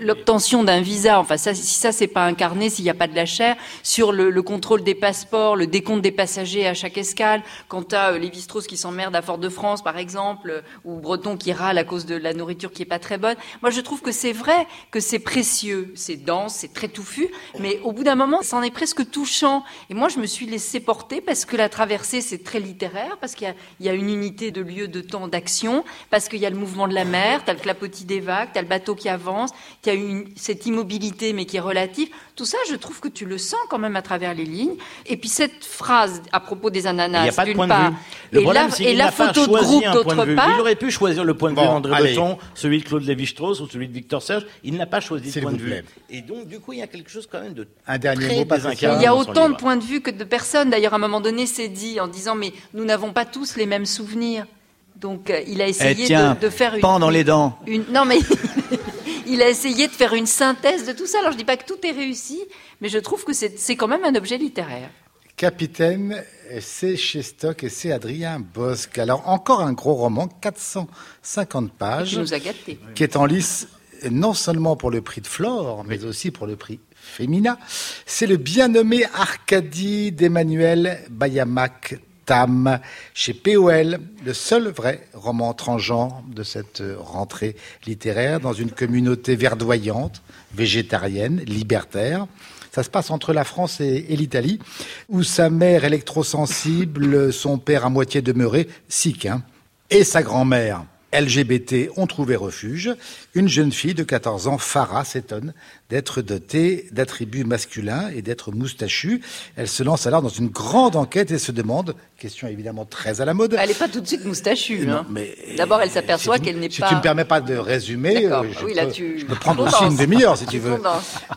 l'obtention d'un visa. Enfin, ça, si ça, c'est pas incarné, s'il n'y a pas de la chair, sur le, contrôle des passeports, le décompte des passagers à chaque escale. Quand tu as les Vistros qui s'emmerdent à Fort-de-France, par exemple, ou Breton qui râle à cause de la nourriture qui est pas très bonne. Moi, je trouve que c'est vrai que c'est précieux, c'est dense, c'est très touffu, mais au bout d'un moment, ça en est presque touchant. Et moi, je me suis laissé porter parce que la traversée, c'est très littéraire, parce qu'il y, a une unité de lieu, de temps, d'action, parce qu'il y a le mouvement de la mer, tu as le clapotis des vagues, tu as le bateau qui avance, tu as une, cette immobilité, mais qui est relative. Tout ça, je trouve que tu le sens quand même à travers les lignes. Et puis cette phrase à propos des ananas, d'une part, et la, et la photo de groupe d'autre part. Il aurait pu choisir le point de vue d'André Breton, celui de Claude Lévi-Strauss ou celui de Victor Serge. Il n'a pas choisi ce point de vue. Et donc, du coup, il y a quelque chose quand même de un dernier mot. Il y a autant de points de vue que de personnes. D'ailleurs, à un moment donné, c'est dit en disant mais nous n'avons pas tous les mêmes souvenirs. Donc, euh, il a essayé eh de, de, faire une. dans les dents. Une, non, mais *laughs* il a essayé de faire une synthèse de tout ça. Alors je ne dis pas que tout est réussi, mais je trouve que c'est quand même un objet littéraire. Capitaine, c'est chez Stock et c'est Adrien Bosque. Alors encore un gros roman, 450 pages, qui nous a gâtés. qui est en lice non seulement pour le prix de Flore, mais aussi pour le prix Femina. C'est le bien nommé Arcadie d'Emmanuel Bayamac Tam, chez POL, le seul vrai roman transgenre de cette rentrée littéraire, dans une communauté verdoyante, végétarienne, libertaire. Ça se passe entre la France et, l'Italie, où sa mère électrosensible, son père à moitié demeuré, sikh, hein, et sa grand-mère LGBT ont trouvé refuge. Une jeune fille de 14 ans, Farah, s'étonne d'être dotée d'attributs masculins et d'être moustachue. Elle se lance alors dans une grande enquête et se demande, question évidemment très à la mode. Elle n'est pas tout de suite moustachue. Hein. D'abord, elle s'aperçoit qu'elle n'est pas. Si tu ne me permets pas de résumer, euh, je, oui, peux, là, tu... je, peux, prendre aussi une demi-heure si tu veux.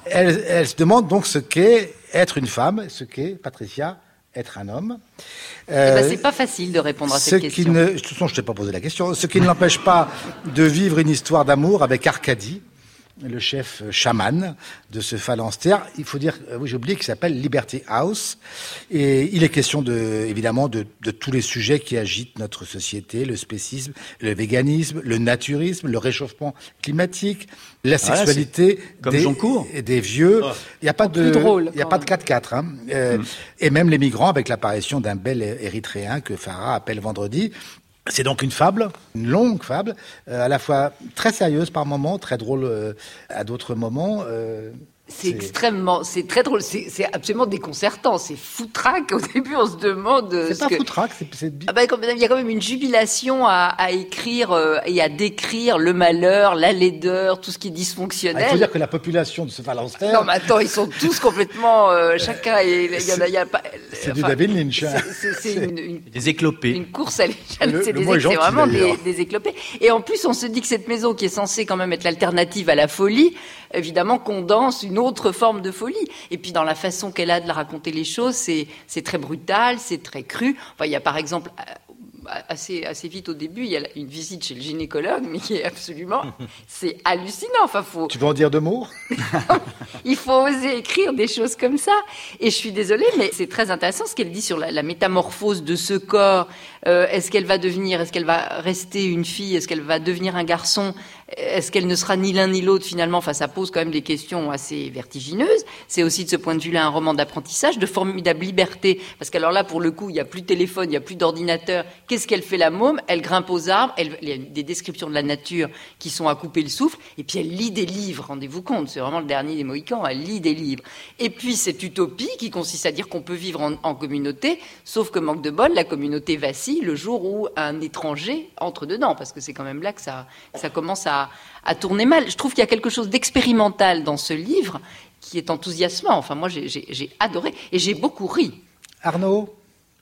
Elle, elle se demande donc ce qu'est être une femme, ce qu'est Patricia être un homme. Eh ben, c'est pas facile de répondre à cette question. Qui ne, de toute façon, je t'ai pas posé la question. Ce qui ne l'empêche pas de vivre une histoire d'amour avec Arcadie, le chef chaman de ce phalanstère. Il faut dire, euh, oui, j'ai oublié qu'il s'appelle Liberty House. Et il est question de, évidemment, de, de, tous les sujets qui agitent notre société, le spécisme, le véganisme, le naturisme, le réchauffement climatique, la sexualité des, des, vieux. Oh. Il n'y a pas de, il y a pas de 4-4, hein. Euh, hmm. Et même les migrants avec l'apparition d'un bel érythréen que Farah appelle vendredi, c'est donc une fable, une longue fable, euh, à la fois très sérieuse par moments, très drôle euh, à d'autres moments. Euh, c'est extrêmement, c'est très drôle, c'est absolument déconcertant, c'est foutraque. *laughs* Au début, on se demande. C'est pas que... foutraque, c'est. Ah ben, il y a quand même une jubilation à, à écrire euh, et à décrire le malheur, la laideur, tout ce qui est dysfonctionnel. il faut dire que la population de ce phalanstère. Non, mais attends, ils sont *laughs* tous complètement. Euh, chacun, il y, en a, y a pas. C'est du David Lynch. Hein. C'est une, des éclopés. Une course à l'échelle. C'est vraiment des, des éclopés. Et en plus, on se dit que cette maison qui est censée quand même être l'alternative à la folie, évidemment, condense une autre forme de folie. Et puis dans la façon qu'elle a de la raconter les choses, c'est très brutal, c'est très cru. Enfin, il y a par exemple assez, assez vite au début, il y a une visite chez le gynécologue, mais qui est absolument, *laughs* c'est hallucinant. Enfin, faut. Tu veux en dire deux mots? *laughs* Il faut oser écrire des choses comme ça. Et je suis désolée, mais c'est très intéressant ce qu'elle dit sur la, métamorphose de ce corps. Euh, est-ce qu'elle va devenir, est-ce qu'elle va rester une fille, est-ce qu'elle va devenir un garçon est-ce qu'elle ne sera ni l'un ni l'autre finalement Enfin, ça pose quand même des questions assez vertigineuses. C'est aussi de ce point de vue-là un roman d'apprentissage, de formidable liberté. Parce qu'alors là, pour le coup, il n'y a plus de téléphone, il n'y a plus d'ordinateur. Qu'est-ce qu'elle fait la môme? Elle grimpe aux arbres, il y a des descriptions de la nature qui sont à couper le souffle, et puis elle lit des livres, rendez-vous compte, c'est vraiment le dernier des Mohicans, elle lit des livres. Et puis cette utopie qui consiste à dire qu'on peut vivre en, communauté, sauf que manque de bol, la communauté vacille le jour où un étranger entre dedans, parce que c'est quand même là que ça, ça commence à à, tourner mal. Je trouve qu'il y a quelque chose d'expérimental dans ce livre qui est enthousiasmant. Enfin, moi, j'ai adoré et j'ai beaucoup ri. Arnaud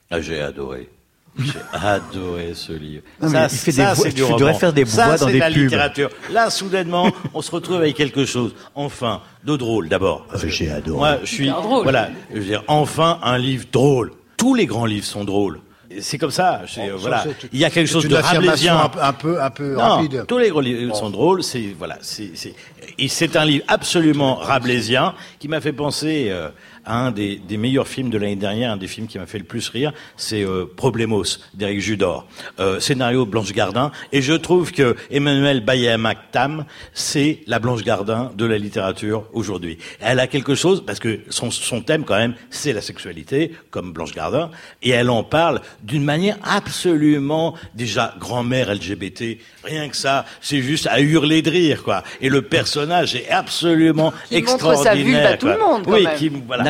ah, J'ai adoré. J'ai *laughs* adoré ce livre. ça, il fait des voix, tu devrais faire des voix dans des la littérature. Là, soudainement, on se retrouve avec quelque chose. Enfin, de drôle d'abord. Ah, j'ai adoré. Moi, je suis, voilà, je veux dire, enfin un livre drôle. Tous les grands livres sont drôles. C'est comme ça. Oh, voilà. Il y a quelque chose de rabelaisien. Un, peu, un peu rapide. Tous les grands livres sont drôles. C'est voilà. C'est c'est un livre absolument rabelaisien qui m'a fait penser. Euh, un des, meilleurs films de l'année dernière, un des films qui m'a fait le plus rire, c'est euh, Problemos d'Éric Judor, euh, scénario Blanche Gardin, et je trouve que Emmanuel Bayamak-Tam, c'est la Blanche Gardin de la littérature aujourd'hui. Elle a quelque chose parce que son, son thème quand même, c'est la sexualité, comme Blanche Gardin, et elle en parle d'une manière absolument déjà grand-mère LGBT. Rien que ça, c'est juste à hurler de rire, quoi. Et le personnage est absolument extraordinaire. Montre sa à tout le monde. Quand oui, même. qui voilà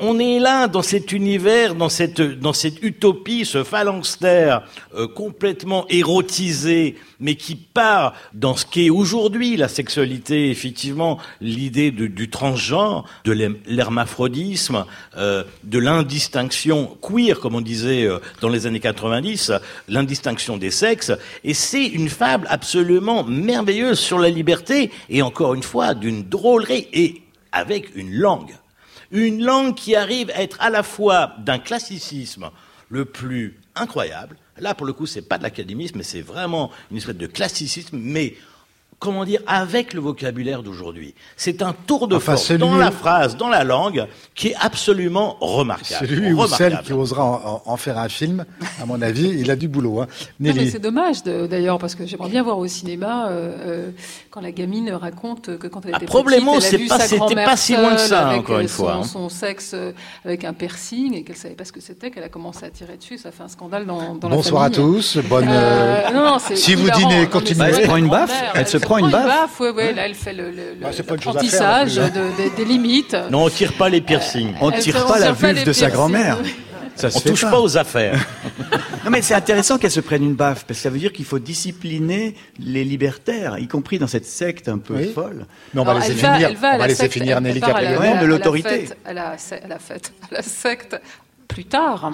on est là dans cet univers, dans cette, dans cette utopie, ce phalanxère euh, complètement érotisé, mais qui part dans ce qu'est aujourd'hui la sexualité, effectivement, l'idée du transgenre, de l'hermaphrodisme, euh, de l'indistinction queer, comme on disait euh, dans les années 90, l'indistinction des sexes. Et c'est une fable absolument merveilleuse sur la liberté, et encore une fois, d'une drôlerie, et avec une langue une langue qui arrive à être à la fois d'un classicisme le plus incroyable. Là, pour le coup, c'est pas de l'académisme, mais c'est vraiment une espèce de classicisme, mais comment dire, avec le vocabulaire d'aujourd'hui. C'est un tour de force dans la phrase, dans la langue, qui est absolument remarquable. Celui ou celle qui osera en, faire un film, à mon avis, il a du boulot. Hein. c'est dommage d'ailleurs, parce que j'aimerais bien voir au cinéma euh, euh, quand la gamine raconte que quand elle était petite, elle a vu sa grand-mère pas si loin que ça, encore une fois. Son, hein. son sexe euh, avec un piercing et qu'elle savait pas ce que c'était, qu'elle a commencé à tirer dessus, ça fait un scandale dans, dans Bonsoir la famille. Bonsoir à tous, bonne. non, non, si vous dînez, continuez. Elle se prend une baffe, elle se prend une baffe. Ouais, ouais, là, elle fait le, le, bah, de, des limites. Non, on tire pas les piercings. On tire pas la vulve de sa grand-mère. *laughs* Ça on touche pas. aux affaires. *laughs* non mais c'est intéressant qu'elle se prenne une baffe parce que ça veut dire qu'il faut discipliner les libertaires, y compris dans cette secte un peu folle. Mais on va laisser finir. on va laisser finir Nelly Capriano de l'autorité. Elle a la fête, la secte plus tard.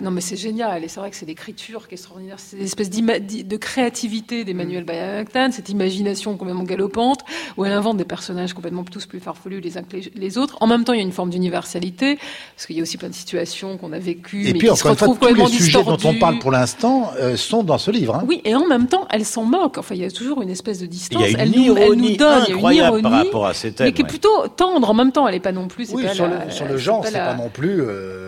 Non, mais c'est génial. Et c'est vrai que c'est l'écriture qui est extraordinaire. C'est une espèce de créativité d'Emmanuel Bayaktan, cette imagination complètement galopante, où elle invente des personnages complètement tous plus farfelus les uns que les autres. En même temps, il y a une forme d'universalité, parce qu'il y a aussi plein de situations qu'on a vécues, et mais puis, qui se retrouvent tous les sujets dont on parle pour l'instant euh, sont dans ce livre. Hein. Oui, et en même temps, elle s'en moque. Enfin, il y a toujours une espèce de distance. Il y a une elle, ironie nous, donne une ironie par rapport à ces thèmes, mais qui est plutôt tendre en même temps. Elle n'est pas non plus. Oui, sur, le, sur, le, genre, c'est pas, non plus. Euh,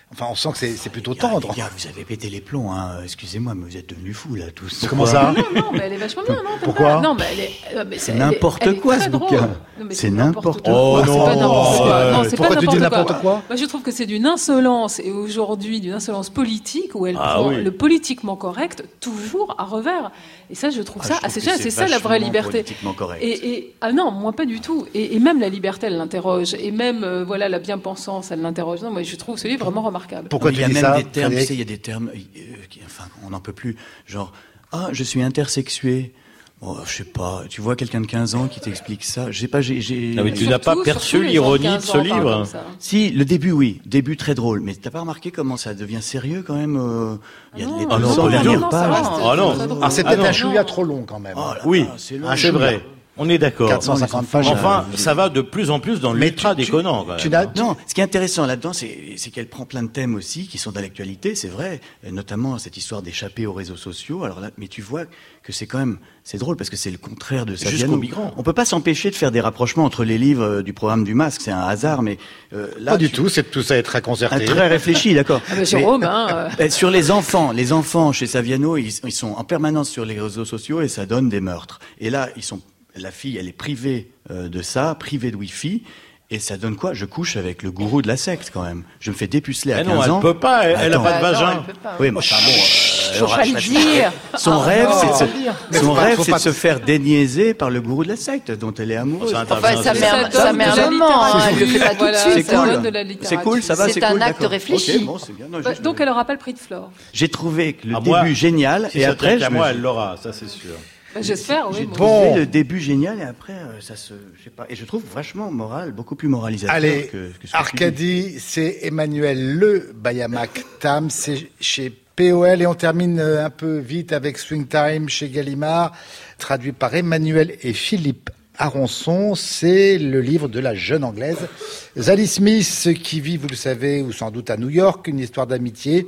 Enfin, on sent que c'est plutôt tendre. vous avez pété les plombs, hein. Excusez-moi, mais vous êtes devenus fous, là, tous. Comment ça Non, non, mais elle est vachement bien, non Pourquoi Non, mais elle est. c'est n'importe quoi, ce bouquin. C'est n'importe quoi. Oh non, c'est pas n'importe quoi. Non, c'est Pourquoi tu dis n'importe quoi Moi, je trouve que c'est d'une insolence, et aujourd'hui, d'une insolence politique, où elle ah prend le politiquement correct toujours à revers. Et ça, je trouve ah, ça assez génial. C'est ça la vraie liberté. Correct. Et, et, ah non, moi pas du tout. Et, et même la liberté, elle l'interroge. Et même euh, voilà la bien-pensance, elle l'interroge. Non, moi je trouve ce livre vraiment remarquable. Pourquoi il y a même des termes, tu sais, il y a des termes, euh, qui, enfin, on n'en peut plus. Genre, ah, je suis intersexué. Oh, je sais pas. Tu vois quelqu'un de 15 ans qui t'explique ça. Je sais pas. J'ai. Ah, mais tu n'as pas perçu l'ironie de ce livre. Si, le début, oui, début très drôle. Mais t'as pas remarqué comment ça devient sérieux quand même euh, Il y a ah les, non, dernières pages. Ah non. Ah, c'est peut-être un chouïa trop long quand même. Oh oui, c'est vrai. On est d'accord. 450 pages. Enfin, ça va de plus en plus dans l'ultra déconnant. Tu, non, ce qui est intéressant là-dedans, c'est qu'elle prend plein de thèmes aussi qui sont dans l'actualité, c'est vrai, notamment cette histoire d'échapper aux réseaux sociaux. Alors là, mais tu vois que c'est quand même, c'est drôle parce que c'est le contraire de ça. Jusqu'aux migrants. On peut pas s'empêcher de faire des rapprochements entre les livres euh, du programme du masque, c'est un hasard, mais euh, là. Pas du tout, c'est tout ça est très concerté. très réfléchi, *laughs* d'accord. Ah Jérôme, hein, *laughs* euh. sur les enfants, les enfants chez Saviano, ils, ils sont en permanence sur les réseaux sociaux et ça donne des meurtres. Et là, ils sont la fille, elle est privée euh, de ça, privée de Wi-Fi. Et ça donne quoi? Je couche avec le gourou de la secte quand même. Je me fais dépuceler à 15 non, ans. Elle peut pas, elle, n'a pas de vagin. oui, mais enfin bon. Euh, pas le dire. Son rêve, c'est de se, son rêve, c'est de se faire déniaiser par le gourou de la secte dont elle est amoureuse. Enfin, pas tout de suite. C'est cool. C'est cool, ça va, c'est cool. C'est un acte réfléchi. Bah, donc elle aura pas le prix de Flore. J'ai trouvé le début génial et après, moi, elle l'aura, ça c'est sûr. J'espère, oui. J'ai trouvé le début génial et après, euh, ça se, je sais pas. Et je trouve vachement moral, beaucoup plus moralisateur Allez, que, que Arcadie, c'est Emmanuel Le Bayamak Tam, c'est chez POL et on termine euh, un peu vite avec Swing Time chez Gallimard, traduit par Emmanuel et Philippe Aronson. C'est le livre de la jeune anglaise Zadie Smith qui vit, vous le savez, ou sans doute à New York, une histoire d'amitié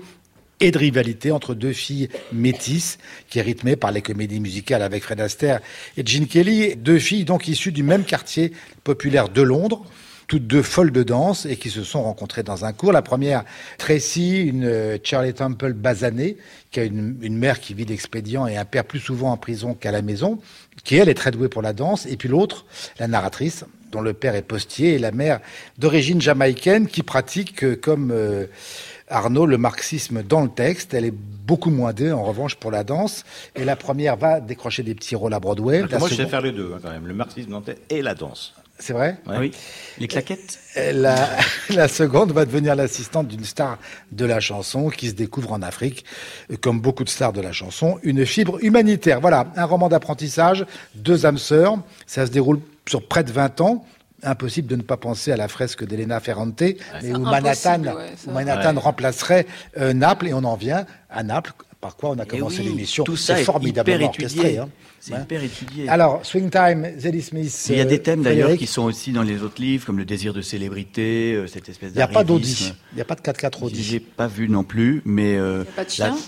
et de rivalité entre deux filles métisses, qui est rythmée par les comédies musicales avec Fred Astaire et Gene Kelly, deux filles donc issues du même quartier populaire de Londres toutes deux folles de danse et qui se sont rencontrées dans un cours. La première, Tracy, une euh, Charlie Temple basanée, qui a une, mère qui vit d'expédients et un père plus souvent en prison qu'à la maison, qui elle est très douée pour la danse. Et puis l'autre, la narratrice, dont le père est postier et la mère d'origine jamaïcaine qui pratique euh, comme euh, Arnaud le marxisme dans le texte. Elle est beaucoup moins d'eux en revanche pour la danse. Et la première va décrocher des petits rôles à Broadway. moi je sais faire les deux hein, quand même, le marxisme dans le texte et la danse. C'est vrai? Oui. Les claquettes? La, *laughs* la, seconde va devenir l'assistante d'une star de la chanson qui se découvre en Afrique, comme beaucoup de stars de la chanson, une fibre humanitaire. Voilà, un roman d'apprentissage, deux âmes sœurs. Ça se déroule sur près de 20 ans impossible de ne pas penser à la fresque d'Elena Ferrante, où Manhattan, Manhattan remplacerait euh, Naples, et on en vient à Naples, par quoi on a commencé l'émission. Tout ça est formidablement orchestré. Hein. C'est hyper étudié. Alors, Swing Time, Zadie Smith. Il y a des thèmes d'ailleurs qui sont aussi dans les autres livres, comme le désir de célébrité, euh, cette espèce Il n'y a pas d'audit. Il n'y a pas de 4-4 audit. J'ai pas vu non plus, mais euh,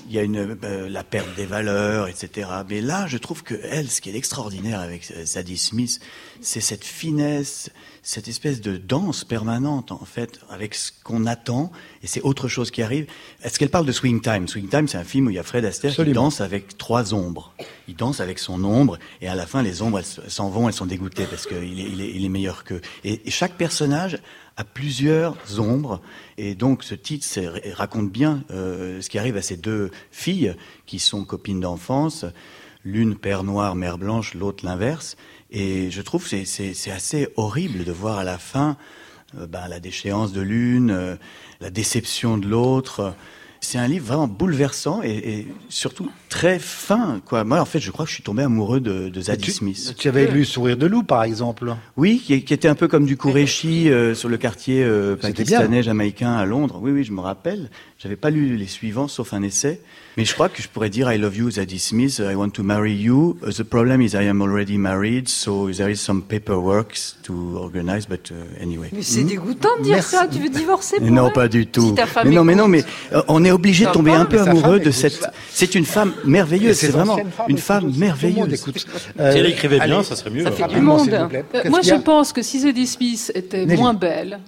il y a une euh, la perte des valeurs, etc. Mais là, je trouve que elle, ce qui est extraordinaire avec Zadie Smith, c'est cette finesse, cette espèce de danse permanente en fait avec ce qu'on attend et c'est autre chose qui arrive. Est-ce qu'elle parle de Swing Time? Swing Time, c'est un film où il y a Fred Astaire qui danse avec trois ombres. Il danse avec son ombre et à la fin les ombres s'en vont, elles sont dégoûtées parce qu'il est, il est, il est meilleur qu'eux. Et, chaque personnage a plusieurs ombres et donc ce titre raconte bien euh, ce qui arrive à ces deux filles qui sont copines d'enfance, l'une père noir, mère blanche, l'autre l'inverse. Et je trouve que c'est assez horrible de voir à la fin euh, ben, la déchéance de l'une, euh, la déception de l'autre. C'est un livre vraiment bouleversant et, surtout très fin. Quoi. Moi, en fait, je crois que je suis tombé amoureux de, de Zadie Smith. Tu avais lu Sourire de loup, par exemple Oui, qui, était un peu comme du Kureshi euh, sur le quartier pakistanais, jamaïcain à Londres. Oui, oui, je me rappelle. J'avais pas lu les suivants, sauf un essai. Mais je crois que je pourrais dire I love you, Zadie Smith. I want to marry you. Uh, the problem is I am already married, so there is some paperwork to organize. But uh, anyway. Mais c'est hmm? dégoûtant de dire ça. Tu veux divorcer pour Non, pas du tout. mais non, mais non, mais euh, on est obligé de tomber un peu amoureux de cette. C'est une femme merveilleuse. C'est vraiment une femme merveilleuse. si elle écrivait bien, ça serait mieux. Ça fait du monde. Euh, moi, je pense que si Zadie Smith était moins belle.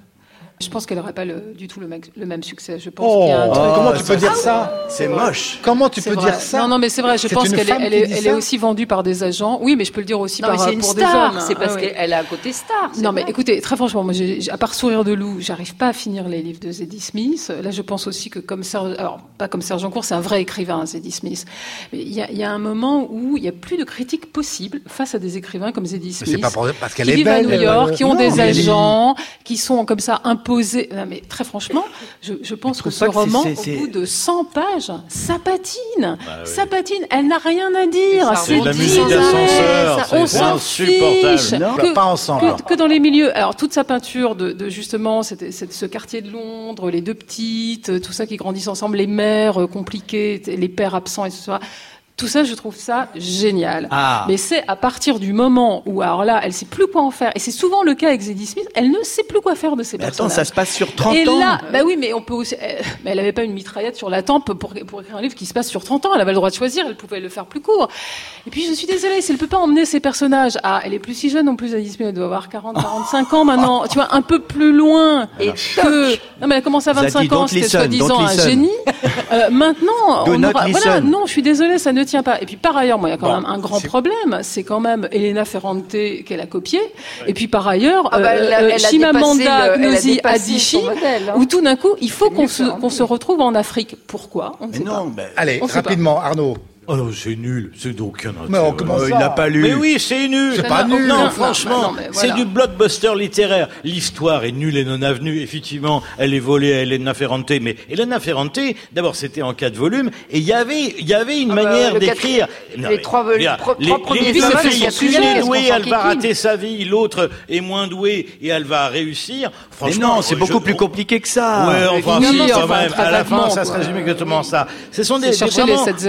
Je pense qu'elle n'aurait pas le, du tout le, le, même succès. Je pense oh, qu'il y a un truc... Comment tu peux dire ça C'est moche. Comment tu peux dire ça Non, non, mais c'est vrai. Je pense qu'elle est, elle est, elle est, aussi vendue par des agents. Oui, mais je peux le dire aussi non, par mais pour des hommes. C'est parce ah qu'elle a un côté star. Non, mais écoutez, très franchement, moi, à part Sourire de loup, j'arrive pas à finir les livres de Zadie Smith. Là, je pense aussi que comme Serge, alors pas comme Serge Cour, c'est un vrai écrivain, Zadie Smith. Mais il y a, y a, un moment où il y a plus de critique possible face à des écrivains comme Zadie Smith. C'est pas parce qu'elle est belle. Qui vivent à New York, qui ont des agents, qui sont comme ça Non, mais très franchement, je, je pense que ce roman, au bout de 100 pages, ça patine. Bah ça patine. Elle n'a rien à dire. C'est la musique d'ascenseur. On s'en fiche. Que, pas ensemble. Que, que, dans les milieux. Alors, toute sa peinture de, de justement ce quartier de Londres, les deux petites, tout ça qui grandissent ensemble, les mères euh, compliquées, les pères absents, etc. Tout ça, je trouve ça génial. Ah. Mais c'est à partir du moment où, alors là, elle sait plus quoi en faire. Et c'est souvent le cas avec Zadie Smith. Elle ne sait plus quoi faire de ses personnages. Attends, ça se passe sur 30 ans. Et là, bah oui, mais on peut aussi. Elle, mais elle avait pas une mitraillette sur la tempe pour, pour écrire un livre qui se passe sur 30 ans. Elle avait le droit de choisir. Elle pouvait le faire plus court. Et puis, je suis désolée, si elle peut pas emmener ses personnages à, elle est plus si jeune en plus, Zadie Smith, elle doit avoir 40, 45 ans maintenant. Tu vois, un peu plus loin. Et que, non, mais elle commence à 25 ans, c'était soi-disant un génie. Euh, maintenant, on aura, voilà, non, je suis désolée, ça ne tient pas. Et puis, par ailleurs, moi, il y a quand même un grand problème. C'est quand même Elena Ferrante qu'elle a copié. Et puis, par ailleurs, ah bah, Chimamanda Ngozi Adichie, hein. où tout d'un coup, il faut qu'on se, retrouve en Afrique. Pourquoi? On ne sait non, pas. Allez, rapidement, Arnaud. Oh non, c'est nul, c'est d'aucun Mais on commence il n'a pas lu. Mais oui, c'est nul. C'est pas nul. Non, Non, franchement, mais c'est du blockbuster littéraire. L'histoire est nulle et non avenue. Effectivement, elle est volée à Elena Ferrante, mais Elena Ferrante, d'abord, c'était en quatre volumes, et il y avait, il y avait une Ah bah, manière le d'écrire. quatrième- Non, les mais, trois vol- regarde, trois- les, trois les premiers volumes, filles, c'est une sujet, est douée, elle va rater sa vie, l'autre est moins douée et elle va réussir. Mais Franchement, non, c'est je- beaucoup plus compliqué que ça. Ouais, enfin, quand même. À la fin, ça se résume exactement ça. Ce sont des,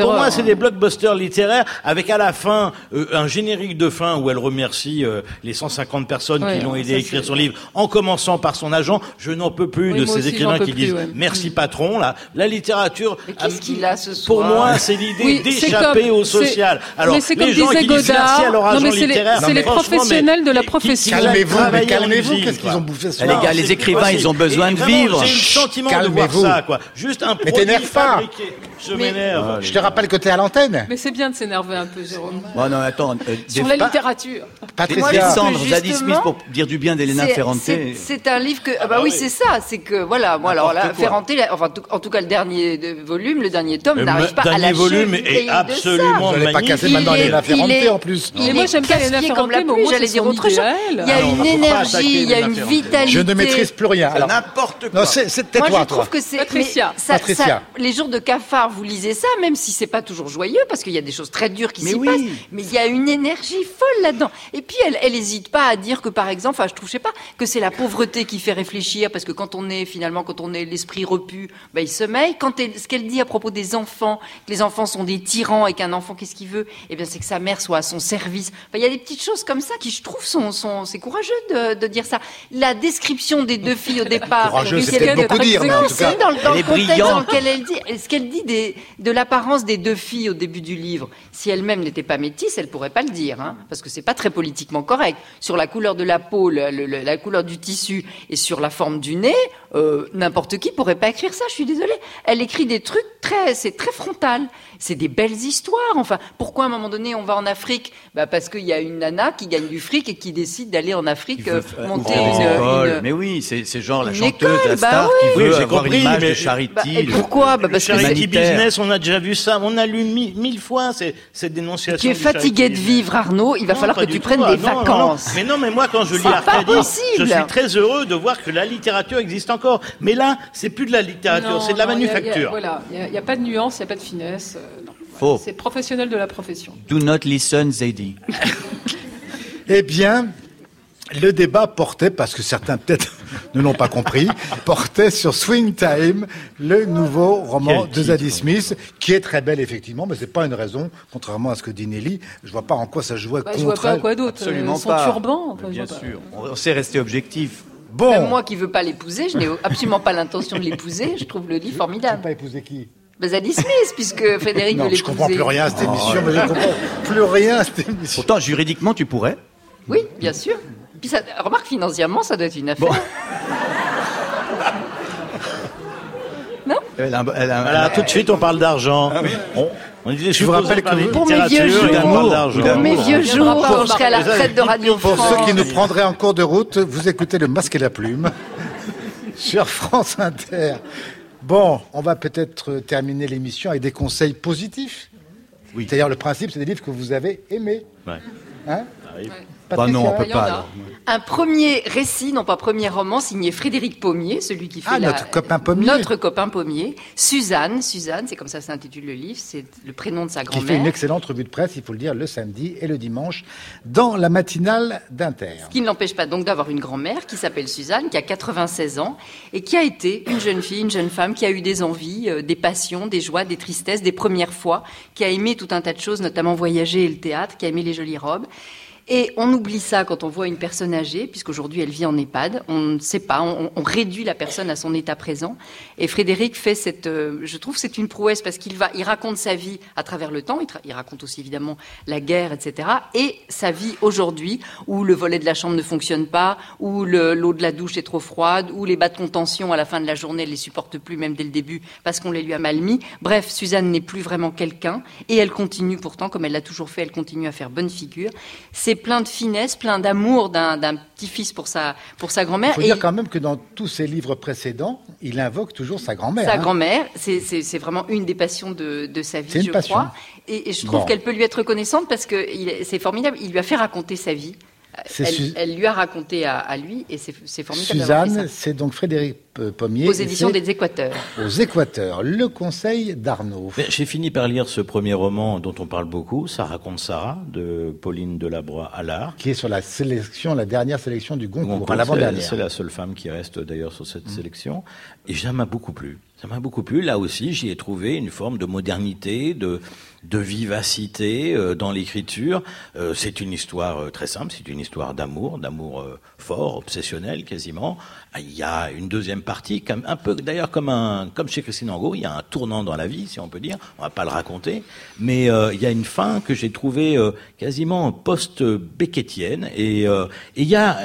pour moi, c'est des blockbusters littéraires avec à la fin euh, un générique de fin où elle remercie euh, les 150 personnes Ouais, qui l'ont aidé à écrire son livre, en commençant par son agent. Je n'en peux plus Oui, de ces aussi, écrivains qui plus, disent ouais. merci patron. Là, la littérature. Mais qu'est-ce euh, qu'il a ce Pour moi, c'est l'idée Oui, d'échapper comme- au social. Alors, mais c'est les comme gens disait qui disent merci à leur Godard. Non, mais c'est les, littéraire. c'est professionnels de la profession. Calmez-vous, mais calmez-vous. Qu'est-ce qu'ils ont bouffé ce les soir écrivains, ils ont besoin de vivre. J'ai le sentiment de voir ça, quoi. Juste un produit fabriqué. Je m'énerve. Je te rappelle que t'es à l'antenne. Mais c'est bien de s'énerver un peu, Jérôme. Bon, non, attends. euh, Sur la littérature. Patricia. Descendre Zadie Smith pour dire du bien d'Elena Ferrante. c'est- un livre que ah bah oui, c'est ça, c'est que voilà, moi alors là. Ferrante, enfin en tout cas le dernier de- volume, le dernier tome Le n'arrive pas à dernier lâcher volume est absolument Vous n'allez pas magnifique. casser maintenant Elena Ferrante en plus. Et moi, j'aime pas Elena Ferrante, comme la mais au moins, j'allais dire autre chose. Il y a Ah une énergie, il y a une vitalité. Je ne maîtrise plus rien. Alors, N'importe quoi. non, c'est Moi, tais-toi, je toi. trouve que c'est Patricia. mais les jours de cafard, vous lisez ça, même si c'est pas toujours joyeux, parce qu'il y a des choses très dures qui s'y oui. passent. Mais il y a une énergie folle là-dedans. Et puis elle, elle hésite pas à dire que, par exemple, enfin, je trouve, je sais pas, que c'est la pauvreté qui fait réfléchir, parce que quand on est finalement, quand on est l'esprit repu, ben il sommeille. Quand elle, ce qu'elle dit à propos des enfants, que les enfants sont des tyrans et qu'un enfant, qu'est-ce qu'il veut? Eh bien, c'est que sa mère soit à son service. Enfin, il y a des petites choses comme ça qui, je trouve, sont, sont c'est courageux de, de dire ça. La description des deux filles au départ. Courageux, c'est beaucoup dire, mais en Non, tout si, cas. dans, le- dans Elle le est contexte brillante. dans lequel elle dit, ce qu'elle dit des, de l'apparence des deux filles au début du livre, si elle-même n'était pas métisse, elle pourrait pas le dire, hein, parce que c'est pas très politiquement correct. Sur la couleur de la peau, la couleur du tissu et sur la forme du nez, euh, n'importe qui pourrait pas écrire ça. Je suis désolée. Elle écrit des trucs très, c'est très frontal. C'est des belles histoires. Enfin, pourquoi à un moment donné on va en Afrique? Bah parce qu'il y a une nana qui gagne du fric et qui décide d'aller en Afrique euh, monter une, une- Mais oui, c'est c'est genre la chanteuse, école, la bah star oui. qui Oui, veut j'ai avoir compris, une image mais- de charity. Bah, et pourquoi? Bah parce que Charity. Business, on a déjà vu ça, on a lu mi- mille fois ces- cette dénonciation. tu es fatigué Charity de vivre, Arnaud. Il va Non, falloir que tu prennes Ah, des non, non, non. vacances. Mais non, mais moi, quand je lis Arcadie, je suis très heureux de voir que la littérature existe encore. Mais là, c'est plus de la littérature, c'est de la non, il y a- il y a- manufacture. Voilà, il n'y a, pas de nuance, il n'y a pas de finesse. euh, non. Faux. C'est professionnel de la profession. Do not listen, Zadie. *laughs* Eh bien, le débat portait, parce que certains peut-être *laughs* ne l'ont pas compris, portait sur Swing Time, le nouveau roman Quel de. Zadie Smith, qui est très belle effectivement, mais c'est pas une raison, contrairement à ce que dit Nelly. Je vois pas en quoi ça jouait Bah, je vois contre pas elle. quoi d'autre. Absolument euh, son pas. turban. enfin, Bien vois pas. sûr. On sait rester objectif. Bon, Même moi qui veux pas l'épouser, je n'ai absolument pas l'intention de l'épouser. Je trouve le livre tu n'as formidable. pas épousé qui? Bah, Zadie Smith, puisque Frédéric Non, veut je l'épouser. comprends plus rien à cette émission, mais je comprends plus rien à cette émission. Pourtant, juridiquement, tu pourrais. Oui, bien sûr. Puis ça, remarque financièrement, ça doit être une affaire. Bon. Non? Elle a- elle a- Voilà, tout de suite, on parle d'argent. On, on disait, je vous rappelle que vous- Pour mes vieux jours. Pour Mes vieux jours, quand je serai à la retraite de Radio Pour France. ceux qui nous prendraient en cours de route, vous écoutez le masque et la plume *laughs* sur France Inter. Bon, on va peut-être terminer l'émission avec des conseils positifs. Oui. C'est-à-dire le principe, c'est des livres que vous avez aimés. Ouais. Hein Arrive. Bah non, on peut pas. alors. Un premier récit, non pas premier roman, signé Frédéric Pommier, celui qui fait Ah, la- notre copain Pommier. Notre copain Pommier. Suzanne, Suzanne, c'est comme ça s'intitule le livre, c'est le prénom de sa Qui fait une grand-mère. excellente revue de presse, il faut le dire, le samedi et le dimanche, dans la matinale d'Inter. Ce qui ne l'empêche pas donc d'avoir une grand-mère qui s'appelle Suzanne, qui a 96 ans, et qui a été une jeune fille, une jeune femme, qui a eu des envies, euh, des passions, des joies, des tristesses, des premières fois, qui a aimé tout un tas de choses, notamment voyager et le théâtre, qui a aimé les jolies robes. Et on oublie ça quand on voit une personne âgée, puisqu'aujourd'hui elle vit en EHPAD. On ne sait pas, on, réduit la personne à son état présent. Et Frédéric fait cette, euh, je trouve, c'est une prouesse parce qu'il va, il raconte sa vie à travers le temps. Il, raconte aussi évidemment la guerre, etc. Et sa vie aujourd'hui, où le volet de la chambre ne fonctionne pas, où le- l'eau de la douche est trop froide, où les bas de contention à la fin de la journée elle les supporte plus, même dès le début, parce qu'on les lui a mal mis. Bref, Suzanne n'est plus vraiment quelqu'un, et elle continue pourtant, comme elle l'a toujours fait, elle continue à faire bonne figure. C'est plein de finesse, plein d'amour d'un petit-fils pour sa, pour sa grand-mère. Il faut dire quand même que dans tous ses livres précédents, il invoque toujours sa grand-mère. Sa hein. grand-mère, c'est vraiment une des passions de, de sa vie, je crois. Et, je trouve qu'elle peut lui être reconnaissante parce que c'est formidable. Il lui a fait raconter sa vie. Elle, lui a raconté à, lui et c'est formidable. Suzanne, c'est donc Frédéric Pommier. Aux éditions des Équateurs. Aux Équateurs, le conseil d'Arnaud. J'ai fini par lire ce premier roman dont on parle beaucoup, Ça raconte Sarah, de Pauline Delabroix Allard. Qui est sur la sélection, la dernière sélection du Goncourt, l'avant-dernière. C'est la seule femme qui reste d'ailleurs sur cette mm. sélection. Et ça m'a beaucoup plu. Ça m'a beaucoup plu. Là aussi, j'y ai trouvé une forme de modernité, de, de vivacité euh, dans l'écriture. Euh, c'est une histoire euh, très simple, c'est une histoire d'amour, d'amour fort, obsessionnel quasiment. Ah, il y a une deuxième partie, comme, un peu d'ailleurs comme, un, comme chez Christine Angot, il y a un tournant dans la vie, si on peut dire. On va pas le raconter, mais il y a une fin que j'ai trouvée quasiment post-Beckettienne. Et, et il y a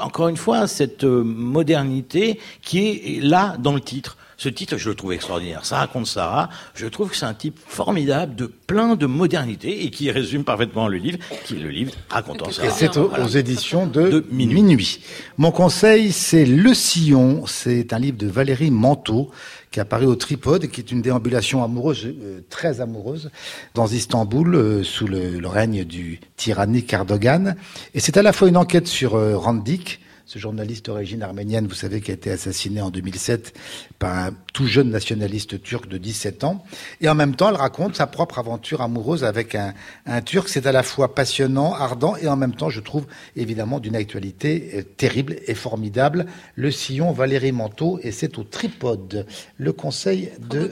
encore une fois cette modernité qui est là dans le titre. Ce titre, je le trouve extraordinaire. Ça raconte Sarah. Je trouve que c'est un type formidable, de plein de modernité et qui résume parfaitement le livre, qui est le livre racontant Sarah. Et c'est aux, éditions de, minuit. Mon conseil, c'est Le Sillon. C'est un livre de Valérie Manteau qui apparaît au Tripode, qui est une déambulation amoureuse, euh, très amoureuse, dans Istanbul, euh, sous le, règne du tyrannique Erdogan. Et c'est à la fois une enquête sur euh, Randik, ce journaliste d'origine arménienne, vous savez, qui a été assassiné en 2007 par un tout jeune nationaliste turc de 17 ans. Et en même temps, elle raconte sa propre aventure amoureuse avec un, un Turc. C'est à la fois passionnant, ardent, et en même temps, je trouve, évidemment, d'une actualité euh, terrible et formidable. Le sillon Valérie Manteau, et c'est au tripode. Le conseil de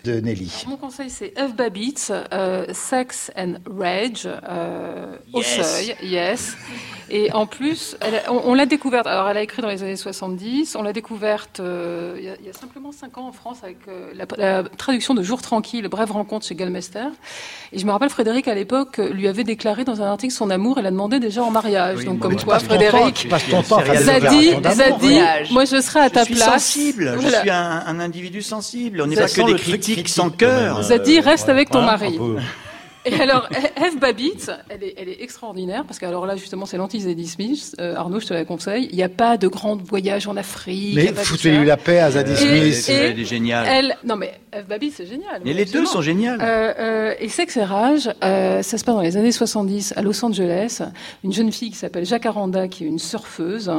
de Nelly. mon conseil, c'est F. Babbitt, euh, Sex and Rage, euh, au seuil, yes. Et en plus, on, l'a découverte, alors elle a écrit dans les années 70, on l'a découverte euh, il, y a, simplement 5 ans en France avec la, traduction de Jour tranquille, brève rencontre chez Galmester. Et je me rappelle, Frédéric, à l'époque, lui avait déclaré dans un article son amour et l'a demandé déjà en mariage. Donc, comme toi, Frédéric, Zadi, Zadi, moi je serais à ta je place. Sensible, je suis un, un individu sensible. On n'est pas que des critiques sans cœur. Zadie, reste avec ton mari. *laughs* Et alors, Eve Babbitt, elle est, elle est extraordinaire, parce que alors là, justement, c'est l'anti-Zadie Smith. Euh, Arnaud, je te la conseille. Il n'y a pas de grand voyage en Afrique. Mais foutez-lui la paix à Zadie Smith. Elle est géniale. Elle, non, mais Eve Babbitt, c'est génial. Mais les deux sont géniales. Euh, euh, et Sex et Rage, euh, ça se passe dans les années 70 à Los Angeles. Une jeune fille qui s'appelle Jacques Aranda, qui est une surfeuse,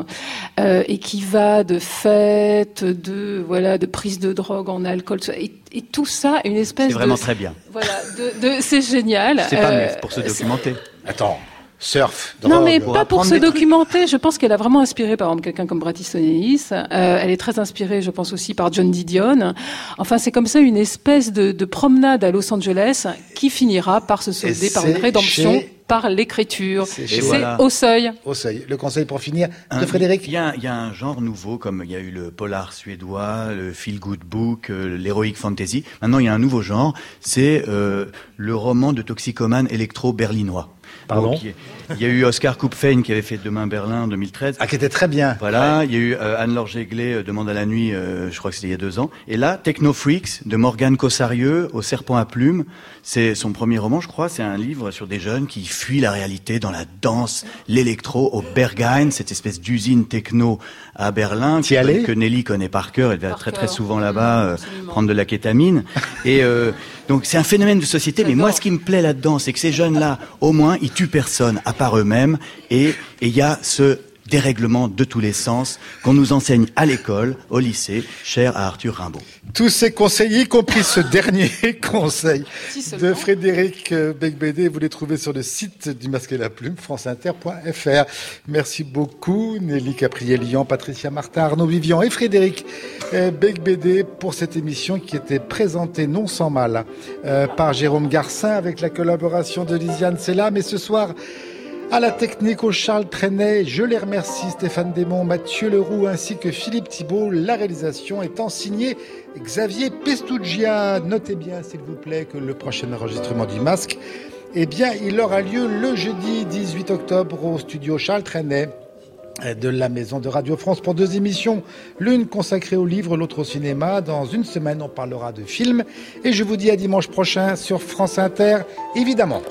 euh, et qui va de fête, de, voilà, de prise de drogue en alcool, et, et tout ça, une espèce de... C'est vraiment très bien. Voilà, de, de c'est génial. C'est pas euh, pour se documenter. Attends. Surf. Non, mais pas pour se documenter. Je pense qu'elle a vraiment inspiré, par exemple, quelqu'un comme Ellis. Euh, elle est très inspirée, je pense aussi, par John Didion. Enfin, c'est comme ça une espèce de, de, promenade à Los Angeles qui finira par se solder par une rédemption. par l'écriture. C'est au seuil. Au seuil. Le conseil pour finir de Frédéric. Il y, a, il y, a, un genre nouveau, comme il y a eu le polar suédois, le feel good book, euh, l'heroic fantasy. Maintenant, il y a un nouveau genre, c'est euh, le roman de toxicomane électro-berlinois. Pardon Il y a eu Oscar Kupfein qui avait fait Demain Berlin en 2013. Ah, qui était très bien. Voilà. Il y a eu euh, Anne-Laure Jéglet, euh, Demande à la nuit, euh, je crois que c'était il y a deux ans. Et là, Techno Freaks de Morgane Cossarieux, Au serpent à plumes. C'est son premier roman, je crois. C'est un livre sur des jeunes qui fuient la réalité dans la danse, l'électro au Berghain, cette espèce d'usine techno à Berlin que, que, Nelly connaît par cœur. Elle va très très souvent là-bas prendre de la kétamine. *laughs* Et donc c'est un phénomène de société. Mais moi, ce qui me plaît là-dedans, c'est que ces jeunes-là, au moins, ils tuent personne à part eux-mêmes. Et il y a ce dérèglement de tous les sens qu'on nous enseigne à l'école, au lycée, cher à Arthur Rimbaud. Tous ces conseils, y compris ce dernier *laughs* conseil de Frédéric Becbédé, vous les trouvez sur le site du Masque et la Plume, franceinter.fr. Merci beaucoup Nelly Capriel-Lian, Patricia Martin, Arnaud Vivian et Frédéric euh, Becbédé pour cette émission qui était présentée non sans mal euh, par Jérôme Garcin avec la collaboration de Lisiane Sella. Mais ce soir, à la technique, au Charles Trenet, je les remercie Stéphane Desmond, Mathieu Leroux ainsi que Philippe Thibault. La réalisation étant signée Xavier Pestugia. Notez bien, s'il vous plaît, que le prochain enregistrement du masque, eh bien, il aura lieu le jeudi 18 octobre au studio Charles Trenet de la maison de Radio France pour deux émissions, l'une consacrée au livre, l'autre au cinéma. Dans une semaine, on parlera de films. Et je vous dis à dimanche prochain sur France Inter, évidemment.